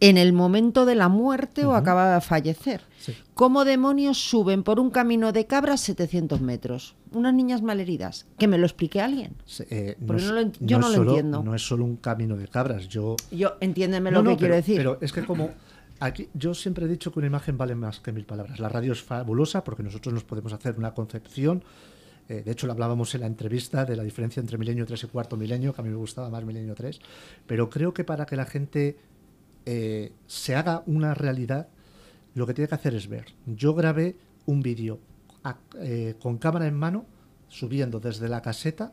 en el momento de la muerte o Ujú. acababa de fallecer. Sí. ¿Cómo demonios suben por un camino de cabras 700 metros? Unas niñas malheridas. Que me lo explique alguien. Eh, Porque no lo yo no lo solo- entiendo. No es solo un camino de cabras. Yo Yo, entiéndeme lo que quiero decir. Pero es que como aquí yo siempre he dicho que una imagen vale más que mil palabras. La radio es fabulosa porque nosotros nos podemos hacer una concepción. eh, de hecho, lo hablábamos en la entrevista de la diferencia entre milenio 3 y cuarto milenio, que a mí me gustaba más milenio 3. Pero creo que para que la gente eh, se haga una realidad, lo que tiene que hacer es ver. Yo grabé un vídeo eh, con cámara en mano subiendo desde la caseta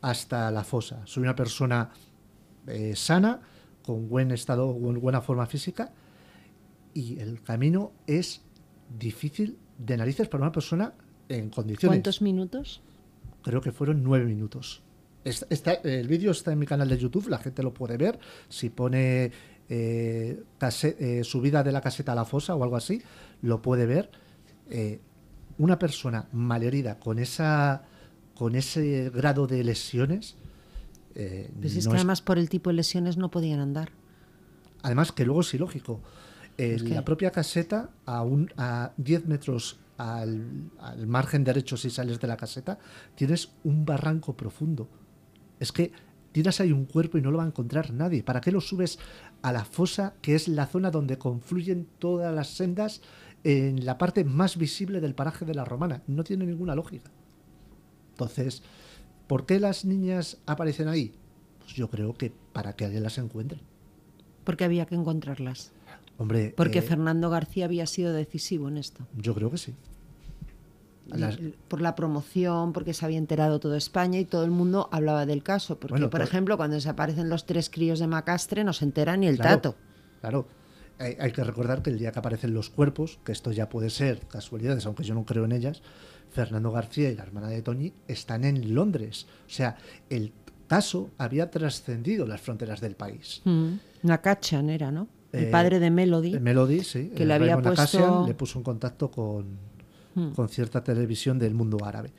hasta la fosa. Soy una persona eh, sana, con buen estado, con buena forma física, y el camino es difícil de narices para una persona en condiciones. ¿Cuántos minutos? Creo que fueron nueve minutos. Está, el vídeo está en mi canal de YouTube, la gente lo puede ver. Si pone eh, eh, subida de la caseta a la fosa o algo así, lo puede ver. Eh, una persona malherida con esa con ese grado de lesiones. pues es que además por el tipo de lesiones no podían andar. Además que luego es ilógico. La propia caseta, a, un, a 10 metros al, al, margen derecho si sales de la caseta, tienes un barranco profundo. Es que tiras ahí un cuerpo y no lo va a encontrar nadie. ¿Para qué lo subes a la fosa, que es la zona donde confluyen todas las sendas en la parte más visible del paraje de la Romana? No tiene ninguna lógica. Entonces, ¿por qué las niñas aparecen ahí? Pues yo creo que para que alguien las encuentre. Porque había que encontrarlas. Hombre, porque eh, Fernando García había sido decisivo en esto. Yo creo que sí. Por la promoción, porque se había enterado toda España y todo el mundo hablaba del caso. Porque, por ejemplo, cuando desaparecen los tres críos de Macastre, no se entera ni el tato. Claro. Hay, hay, que recordar que el día que aparecen los cuerpos, que esto ya puede ser casualidades, aunque yo no creo en ellas, Fernando García y la hermana de Toñi están en Londres. O sea, el caso había trascendido las fronteras del país. Mm. Nakachan era, ¿no? El eh, padre de Melody. Melody, sí. Que le había puesto... le puso en contacto con, hmm. con cierta televisión del mundo árabe.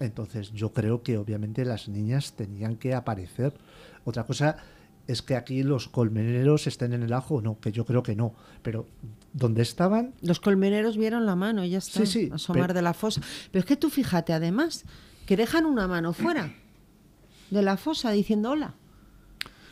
Entonces, yo creo que obviamente las niñas tenían que aparecer. Otra cosa es que aquí los colmeneros estén en el ajo no, que yo creo que no. Pero, ¿dónde estaban? Los colmeneros vieron la mano, ya está. Sí, sí, asomar de la fosa. Pero es que tú fíjate, además, que dejan una mano fuera de la fosa diciendo hola.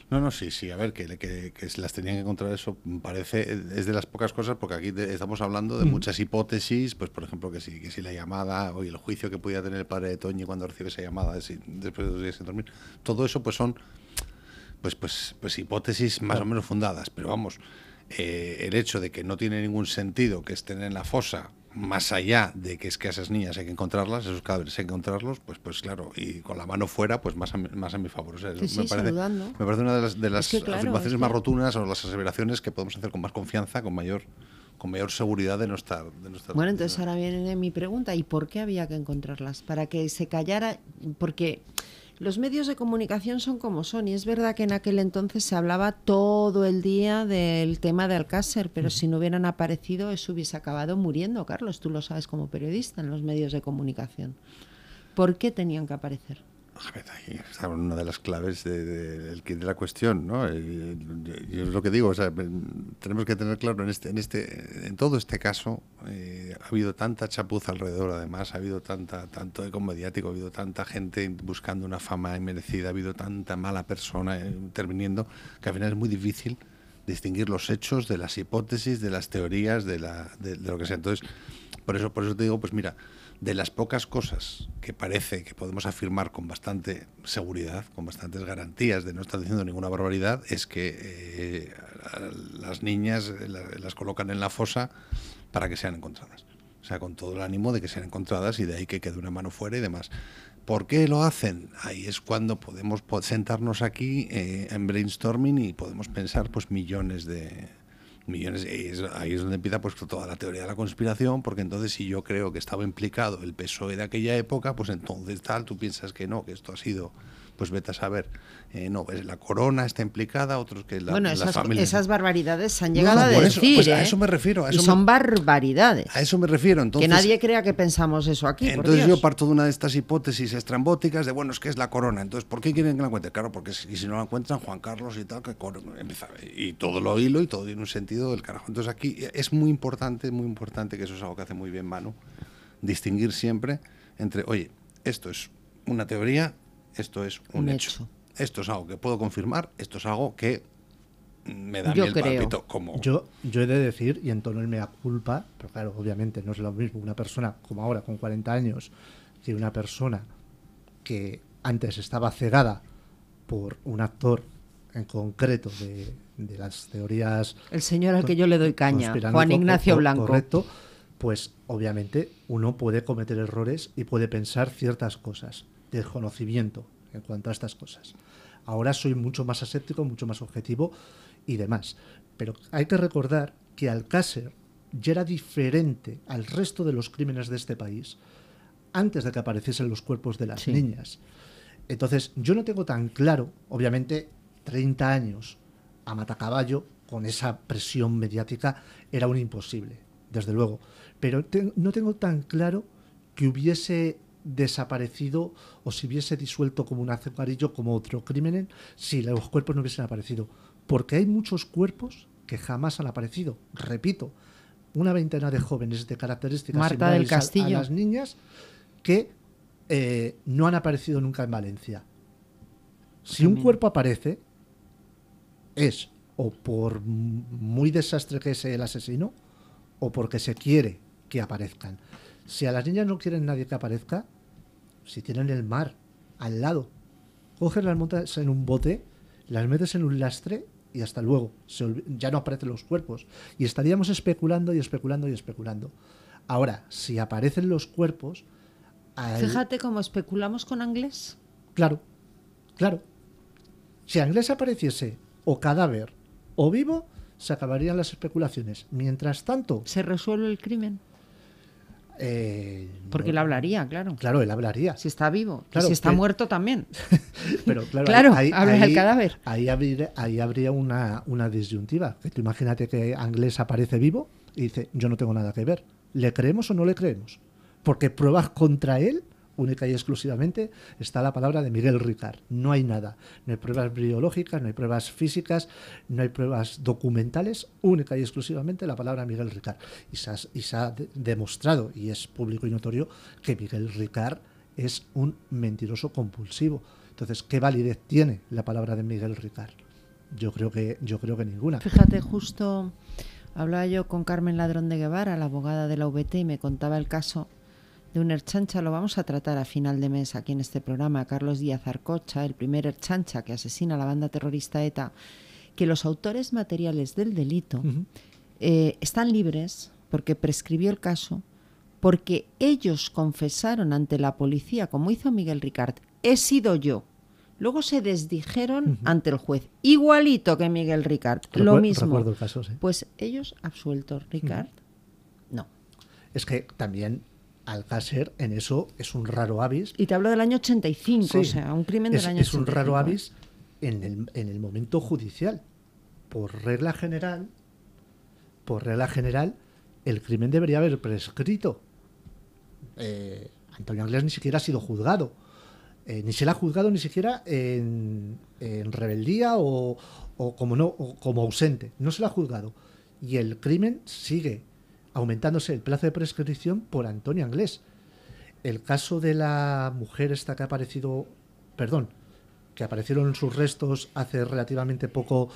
No, no, sí, sí, a ver, que, que, las tenían que encontrar eso parece, es de las pocas cosas, porque aquí estamos hablando de mm. muchas hipótesis, pues por ejemplo, que si, que si la llamada o el juicio que pudiera tener el padre de Toñi cuando recibe esa llamada después de dos días sin dormir, todo eso pues son pues, pues, pues hipótesis más o menos fundadas, pero vamos, eh, el hecho de que no tiene ningún sentido que estén en la fosa más allá de que es que a esas niñas hay que encontrarlas, esos cadáveres hay que encontrarlos, pues pues claro, y con la mano fuera, pues más a, más a mi favor. me, parece, me, parece, una de las, de las afirmaciones más rotunas o las aseveraciones que podemos hacer con más confianza, con mayor con mayor seguridad de nuestra, de nuestra Bueno, entonces ahora viene mi pregunta, ¿y por qué había que encontrarlas? Para que se callara, porque los medios de comunicación son como son y es verdad que en aquel entonces se hablaba todo el día del tema de Alcácer, pero si no hubieran aparecido eso hubiese acabado muriendo, Carlos, tú lo sabes como periodista en los medios de comunicación. ¿Por qué tenían que aparecer? Ahí está una de las claves de, de, la cuestión, ¿no? Yo es lo que digo, o sea, tenemos que tener claro en este, en este, en todo este caso eh, ha habido tanta chapuza alrededor, además ha habido tanta, tanto eco mediático, ha habido tanta gente buscando una fama inmerecida, ha habido tanta mala persona interviniendo que al final es muy difícil distinguir los hechos de las hipótesis, de las teorías, de, la, de, de lo que sea. Entonces, por eso, por eso te digo, pues mira de las pocas cosas que parece que podemos afirmar con bastante seguridad, con bastantes garantías de no estar diciendo ninguna barbaridad, es que eh, las niñas las colocan en la fosa para que sean encontradas. O sea, con todo el ánimo de que sean encontradas y de ahí que quede una mano fuera y demás. ¿Por qué lo hacen? Ahí es cuando podemos sentarnos aquí eh, en brainstorming y podemos pensar pues millones de, millones. Y ahí es donde empieza pues toda la teoría de la conspiración, porque entonces si yo creo que estaba implicado el PSOE de aquella época, pues entonces tal, tú piensas que no, que esto ha sido pues vete a saber. Eh, no, pues la corona está implicada, otros que la, bueno, esas, esas barbaridades se han llegado a decir. Pues a ¿eh? eso me refiero. y son barbaridades. A eso me refiero. Entonces, que nadie crea que pensamos eso aquí. Entonces yo parto de una de estas hipótesis estrambóticas de, bueno, es que es la corona. Entonces, ¿por qué quieren que la encuentren? Claro, porque si, si no la encuentran, Juan Carlos y tal, que empieza, y todo lo hilo y todo tiene un sentido del carajo. Entonces aquí es muy importante, muy importante, que eso es algo que hace muy bien Manu, distinguir siempre entre, oye, esto es una teoría esto es un, hecho. Esto es algo que puedo confirmar, esto es algo que me da el palpito como... Yo, yo he de decir, y en tono me da culpa, pero claro, obviamente no es lo mismo una persona como ahora, con 40 años, que una persona que antes estaba cegada por un actor en concreto de, de las teorías El señor al que yo le doy caña, Juan Ignacio co- Blanco. Correcto. Pues obviamente uno puede cometer errores y puede pensar ciertas cosas, desconocimiento en cuanto a estas cosas. Ahora soy mucho más aséptico, mucho más objetivo y demás. Pero hay que recordar que Alcácer ya era diferente al resto de los crímenes de este país antes de que apareciesen los cuerpos de las Sí. niñas. Entonces, yo no tengo tan claro, obviamente, 30 años a matacaballo con esa presión mediática era un imposible, desde luego. Pero te- no tengo tan claro que hubiese desaparecido o si hubiese disuelto como un azucarillo como otro crimen si los cuerpos no hubiesen aparecido. Porque hay muchos cuerpos que jamás han aparecido. Repito, una veintena de jóvenes de características Marta del similares a- Castillo. las niñas que eh, no han aparecido nunca en Valencia. Si un cuerpo aparece, es o por muy desastre que sea el asesino, o porque se quiere que aparezcan. Si a las niñas no quieren nadie que aparezca, si tienen el mar al lado, coges las montas en un bote, las metes en un lastre y hasta luego. Se ya no aparecen los cuerpos. Y estaríamos especulando y especulando y especulando. Ahora, si aparecen los cuerpos, al- Fíjate cómo especulamos con Anglés. Claro, claro. Si Anglés apareciese o cadáver o vivo, se acabarían las especulaciones. Mientras tanto, Se resuelve el crimen. Eh, Porque no- él hablaría, claro. Claro, él hablaría. Si está vivo. Y si está pero- muerto también. [laughs] Pero claro, Claro, habla del cadáver. Ahí habría, ahí habría una, una disyuntiva. Que tú imagínate que Anglés aparece vivo y dice, yo no tengo nada que ver. ¿Le creemos o no le creemos? Porque pruebas contra él, única y exclusivamente, está la palabra de Miguel Ricard. No hay nada. No hay pruebas biológicas, no hay pruebas físicas, no hay pruebas documentales, única y exclusivamente la palabra Miguel Ricard. Y se ha, demostrado, y es público y notorio, que Miguel Ricard es un mentiroso compulsivo. Entonces, ¿qué validez tiene la palabra de Miguel Ricard? Yo creo que, yo creo que ninguna. Fíjate, justo hablaba yo con Carmen Ladrón de Guevara, la abogada de la VT, y me contaba el caso de un Erchancha. Lo vamos a tratar a final de mes aquí en este programa. Carlos Díaz Arcocha, el primer Erchancha que asesina a la banda terrorista ETA, que los autores materiales del delito eh, están libres porque prescribió el caso, porque ellos confesaron ante la policía, como hizo Miguel Ricard, he sido yo. Luego se desdijeron ante el juez, igualito que Miguel Ricard, lo mismo. Recuerdo el caso, sí. Pues ellos absueltos, Ricard, no. Es que también Alcácer en eso es un raro avis. Y te hablo del año 85, Sí. o sea, un crimen es, del año es un 85, raro avis en el, en el momento judicial. Por regla general, por regla general, el crimen debería haber prescrito. Eh, Antonio Anglés ni siquiera ha sido juzgado. Eh, ni se le ha juzgado ni siquiera en, en rebeldía o, o como no o como ausente. No se le ha juzgado. Y el crimen sigue aumentándose el plazo de prescripción por Antonio Anglés. El caso de la mujer esta que ha aparecido, perdón, que aparecieron sus restos hace relativamente poco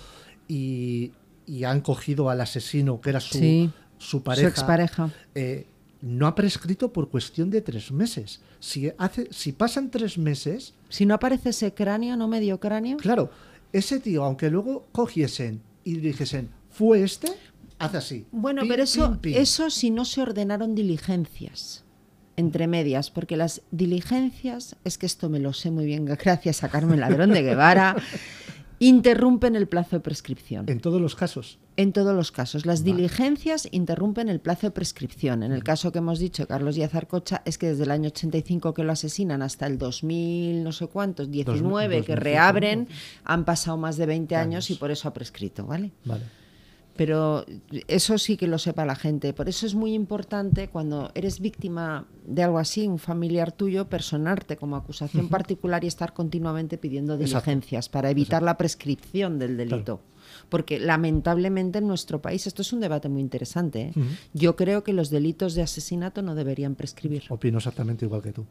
y, y han cogido al asesino que era su, Sí, su pareja. expareja. eh, no ha prescrito por cuestión de tres meses. Si, hace, si pasan tres meses, Si no aparece ese cráneo, no medio cráneo, claro, ese tío, aunque luego cogiesen y dijesen, fue este, hace así. Bueno, pero eso, eso si no se ordenaron diligencias entre medias, porque las diligencias, es que esto me lo sé muy bien, [laughs] gracias a Carmen Ladrón de Guevara, interrumpen el plazo de prescripción. En todos los casos. En todos los casos, las Vale. diligencias interrumpen el plazo de prescripción. En el caso que hemos dicho, Carlos Díaz Arcocha, es que desde el año 85 que lo asesinan hasta el 2000, no sé cuántos, 19 que 2005, reabren, han pasado más de 20 años, Años. y por eso ha prescrito, ¿vale? Vale. Pero eso sí que lo sepa la gente. Por eso es muy importante cuando eres víctima de algo así, un familiar tuyo, personarte como acusación particular y estar continuamente pidiendo Exacto. diligencias para evitar la prescripción del delito. Porque lamentablemente en nuestro país, esto es un debate muy interesante, ¿eh? Yo creo que los delitos de asesinato no deberían prescribir. Opino exactamente igual que tú.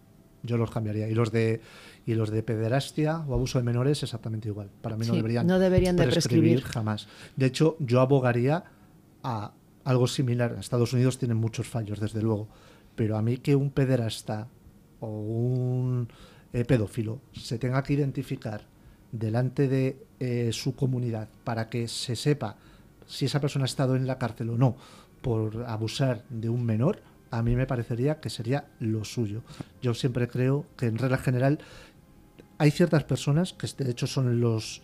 Yo los cambiaría. Y los de y los de pederastia o abuso de menores exactamente igual. Para mí no Sí, deberían, no deberían de prescribir. jamás. De hecho, yo abogaría a algo similar. Estados Unidos tienen muchos fallos, desde luego. Pero a mí que un pederasta o un eh, pedófilo se tenga que identificar delante de eh, su comunidad para que se sepa si esa persona ha estado en la cárcel o no por abusar de un menor, a mí me parecería que sería lo suyo. Yo siempre creo que en regla general hay ciertas personas que de hecho son los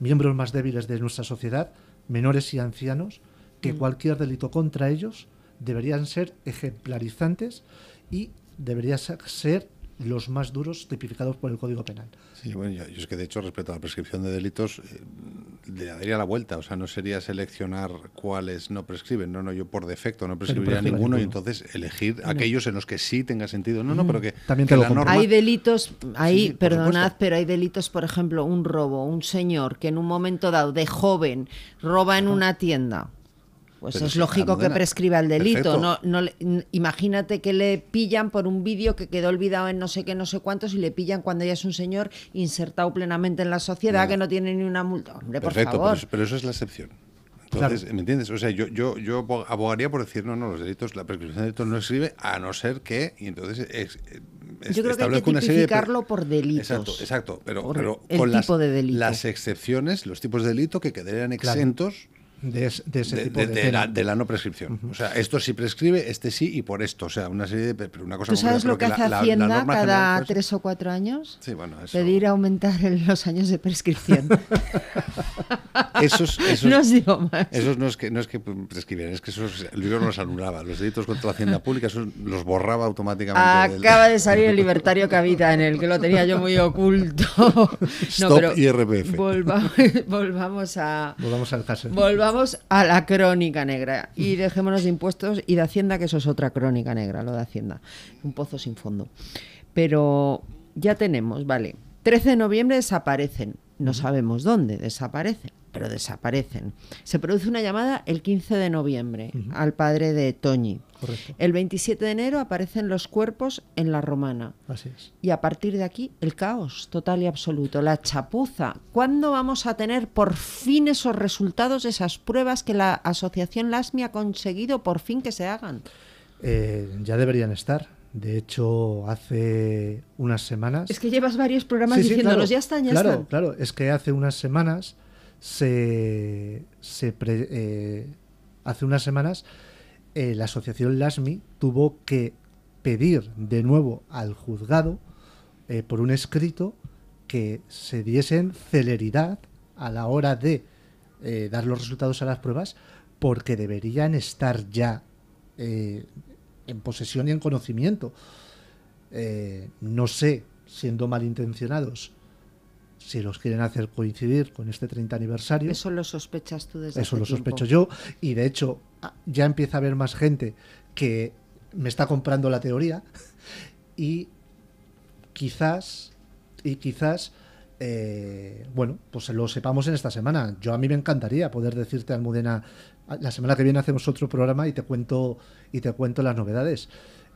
miembros más débiles de nuestra sociedad, menores y ancianos, que Mm. cualquier delito contra ellos deberían ser ejemplarizantes y deberían ser- ser los más duros tipificados por el Código Penal. Sí, bueno, yo, yo es que de hecho respecto a la prescripción de delitos eh, le daría la vuelta, o sea, no sería seleccionar cuáles no prescriben, no, no, yo por defecto no prescribiría prescribe ninguno y ninguno. entonces elegir aquellos en los que sí tenga sentido, no, no, pero que, También te que lo la norma- Hay delitos, hay, Sí, perdonad, pero hay delitos, por ejemplo, un robo, un señor que en un momento dado de joven roba en una tienda. Pues Pero es lógico que prescriba el delito. perfecto. No, no imagínate que le pillan por un vídeo que quedó olvidado en no sé qué, no sé cuántos, y le pillan cuando ya es un señor insertado plenamente en la sociedad No. que no tiene ni una multa. Hombre, por Perfecto, favor. Pero, eso, pero eso es la excepción. Entonces, Claro. ¿me entiendes? O sea, yo, yo, yo abo- abogaría por decir, no, no, los delitos, la prescripción de delitos no escribe, a no ser que, y entonces es- es- Yo creo que hay que de tipificarlo por delitos. Exacto, exacto, pero, Por pero el con las, tipo de delito. las excepciones, los tipos de delito que quedarían Claro. exentos De, es- de ese de, tipo de- de, la, de la no prescripción. O sea, esto sí prescribe, este sí y por esto. O sea, una serie de. Pero una cosa ¿Tú sabes pero lo que la- hace la- la Hacienda norma cada general, tres o cuatro años? Sí, bueno, eso. Pedir aumentar el- los años de prescripción. [laughs] Esos, esos, no os digo más. esos no es que no es que prescribieran, es que esos el libro los anulaba. Los delitos contra la hacienda pública esos los borraba automáticamente. del- Acaba de [laughs] salir el libertario que habita en el que lo tenía yo muy oculto. [laughs] Stop IRPF. volvamos, volvamos a Volvamos al caso. volvamos a la crónica negra y dejémonos de impuestos y de Hacienda, que eso es otra crónica negra, lo de Hacienda. Un pozo sin fondo. Pero ya tenemos, vale. 13 de noviembre desaparecen. No sabemos dónde desaparecen, pero desaparecen. Se produce una llamada el 15 de noviembre al padre de Toñi. Correcto. El 27 de enero aparecen los cuerpos en la romana. Así es. Y a partir de aquí, el caos total y absoluto, la chapuza. ¿Cuándo vamos a tener por fin esos resultados esas pruebas que la asociación LASMI ha conseguido por fin que se hagan? Eh, ya deberían estar. De hecho, hace unas semanas. Es que llevas varios programas Sí, sí, diciéndonos, claro, ya están, ya claro, están. Claro, es que hace unas semanas se, eh, hace unas semanas eh, la asociación LASMI tuvo que pedir de nuevo al juzgado eh, por un escrito que se diesen celeridad a la hora de dar los resultados a las pruebas porque deberían estar ya en posesión y en conocimiento. No sé, siendo malintencionados, si los quieren hacer coincidir con este 30 aniversario. Eso lo sospechas tú desde Eso hace lo tiempo. sospecho yo. Y de hecho, ah, ya empieza a haber más gente que me está comprando la teoría. Y quizás, y quizás, eh, bueno, pues lo sepamos en esta semana. Yo a mí me encantaría poder decirte, Almudena, la semana que viene hacemos otro programa y te cuento, y te cuento las novedades.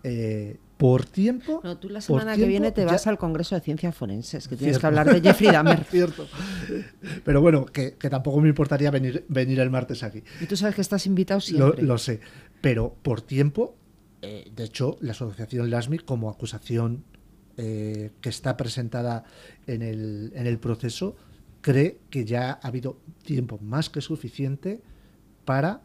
Eh, por tiempo. No, tú la semana que viene te ya- vas al Congreso de Ciencias Forenses, que tienes Cierto. que hablar de Jeffrey Dahmer. [laughs] Cierto. Pero bueno, que, que tampoco me importaría venir, venir el martes aquí. Y tú sabes que estás invitado Lo, siempre. lo sé. Pero por tiempo, eh, de hecho, la asociación LASMI, como acusación eh, que está presentada en el, en el proceso, cree que ya ha habido tiempo más que suficiente para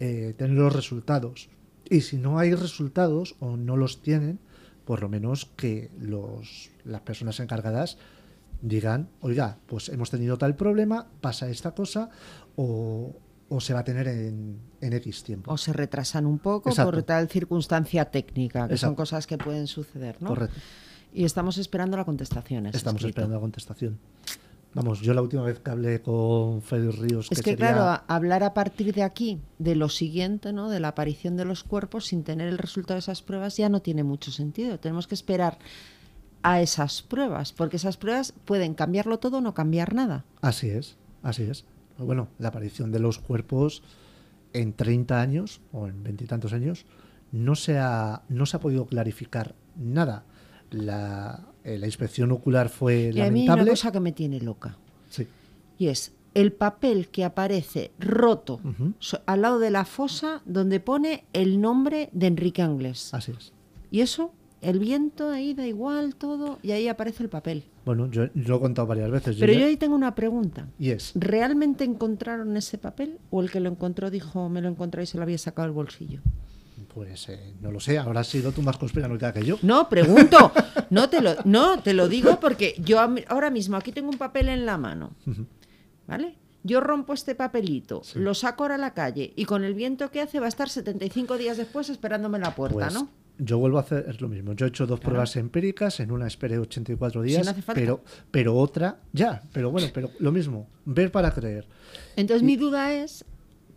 eh, tener los resultados. Y si no hay resultados o no los tienen, por lo menos que los, las personas encargadas digan, oiga, pues hemos tenido tal problema, pasa esta cosa, o, o se va a tener en, en X tiempo. O se retrasan un poco Exacto. por tal circunstancia técnica, que son cosas que pueden suceder, ¿no? Correcto. Y estamos esperando la contestación. Estamos escrito. esperando la contestación. Vamos, yo la última vez que hablé con Félix Ríos, Es que, sería- claro, hablar a partir de aquí de lo siguiente, ¿no? De la aparición de los cuerpos sin tener el resultado de esas pruebas ya no tiene mucho sentido. Tenemos que esperar a esas pruebas, porque esas pruebas pueden cambiarlo todo o no cambiar nada. Así es, así es. Bueno, la aparición de los cuerpos en 30 años o en veintitantos años no se, ha, no se ha podido clarificar nada. La, eh, la inspección ocular fue Y a mí hay lamentable. una cosa que me tiene loca. Sí, Y es el papel que aparece roto al lado de la fosa donde pone el nombre de Enrique Anglés. así es. ¿Y eso el viento ahí da igual todo y ahí aparece el papel. Bueno, yo, yo lo he contado varias veces. Pero ya- yo ahí tengo una pregunta. Y es, ¿Realmente encontraron ese papel o el que lo encontró dijo me lo encontré y se lo había sacado del bolsillo? Pues eh, no lo sé, has sido tú más conspiranoica que yo. No, pregunto. [laughs] No te lo, no, te lo digo porque yo ahora mismo aquí tengo un papel en la mano. ¿Vale? Yo rompo este papelito, lo saco ahora a la calle y con el viento que hace va a estar 75 días después esperándome en la puerta, Pues ¿no? yo vuelvo a hacer lo mismo. Yo he hecho dos pruebas empíricas, en una esperé 84 días, no hace falta. pero pero otra ya, pero bueno, pero lo mismo, ver para creer. Entonces mi duda es,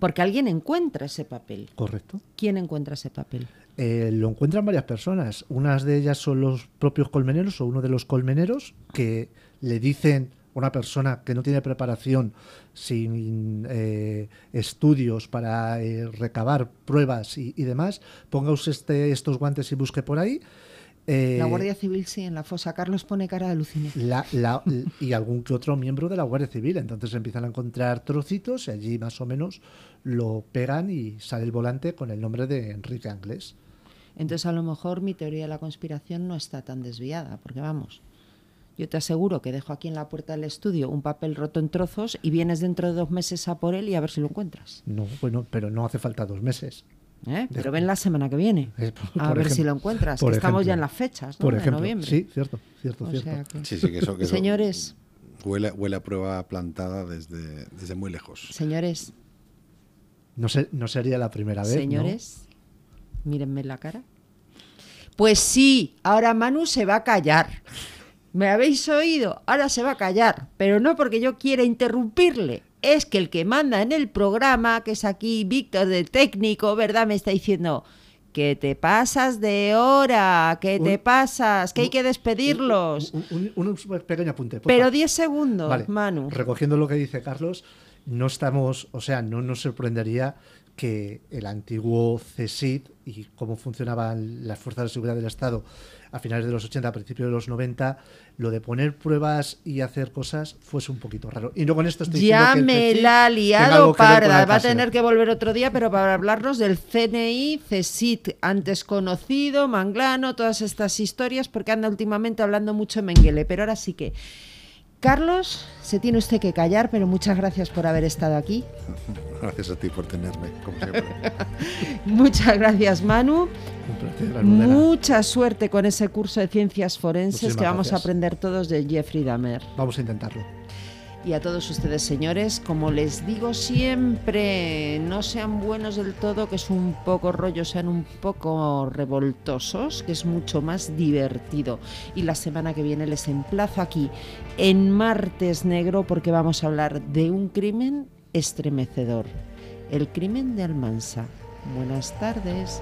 porque alguien encuentra ese papel. ¿Correcto? ¿Quién encuentra ese papel? Eh, lo encuentran varias personas. Unas de ellas son los propios colmeneros o uno de los colmeneros que le dicen a una persona que no tiene preparación, sin eh, estudios para eh, recabar pruebas y, y demás, ponga usted este- estos guantes y busque por ahí. Eh, La Guardia Civil sí, en la fosa. Carlos pone cara de alucine. la- la- y algún que otro miembro de la Guardia Civil. Entonces empiezan a encontrar trocitos y allí más o menos lo pegan y sale el volante con el nombre de Enrique Anglés. Entonces a lo mejor mi teoría de la conspiración no está tan desviada, porque vamos, yo te aseguro que dejo aquí en la puerta del estudio un papel roto en trozos y vienes dentro de dos meses a por él y a ver si lo encuentras. No, bueno, pero no hace falta dos meses. ¿Eh? Pero ven la semana que viene Eh, por- a por ver si lo encuentras, que estamos ya en las fechas ¿no? Por de ejemplo, noviembre. sí, cierto, cierto, O cierto. sea que- Sí, sí, que eso, que eso Señores, huele, huele a prueba plantada desde, desde muy lejos. señores, No, sé, no sería la primera vez. ¿no? señores, mírenme en la cara. Pues sí, ahora Manu se va a callar. ¿Me habéis oído? Ahora se va a callar, pero no porque yo quiera interrumpirle. Es que el que manda en el programa, que es aquí Víctor del técnico, ¿verdad? Me está diciendo que te pasas de hora, que te pasas, que hay que despedirlos. Un, un- un- un pequeño apunte. porfa. Pero 10 segundos, Vale, Manu. Recogiendo lo que dice Carlos, no estamos, o sea, no nos sorprendería que el antiguo CSID y cómo funcionaban las fuerzas de seguridad del Estado a finales de los 80, a principios de los 90, lo de poner pruebas y hacer cosas fuese un poquito raro. Y no con esto estoy Ya diciendo que el me CSID la ha liado parda. Va a tener que volver otro día, pero para hablarnos del CNI, CESIT, antes conocido, Manglano, todas estas historias, porque anda últimamente hablando mucho Menguele. Pero ahora sí que. Carlos, se tiene usted que callar, pero muchas gracias por haber estado aquí. [laughs] Gracias a ti por tenerme, como siempre. [laughs] Muchas gracias, Manu. Un placer. Mucha suerte con ese curso de ciencias forenses Muchísimas que vamos a aprender todos de Jeffrey Dahmer. Vamos a intentarlo. Y a todos ustedes, señores, como les digo siempre, no sean buenos del todo, que es un poco rollo, sean un poco revoltosos, que es mucho más divertido. Y la semana que viene les emplazo aquí en Martes Negro porque vamos a hablar de un crimen estremecedor, el crimen de Almansa. Buenas tardes.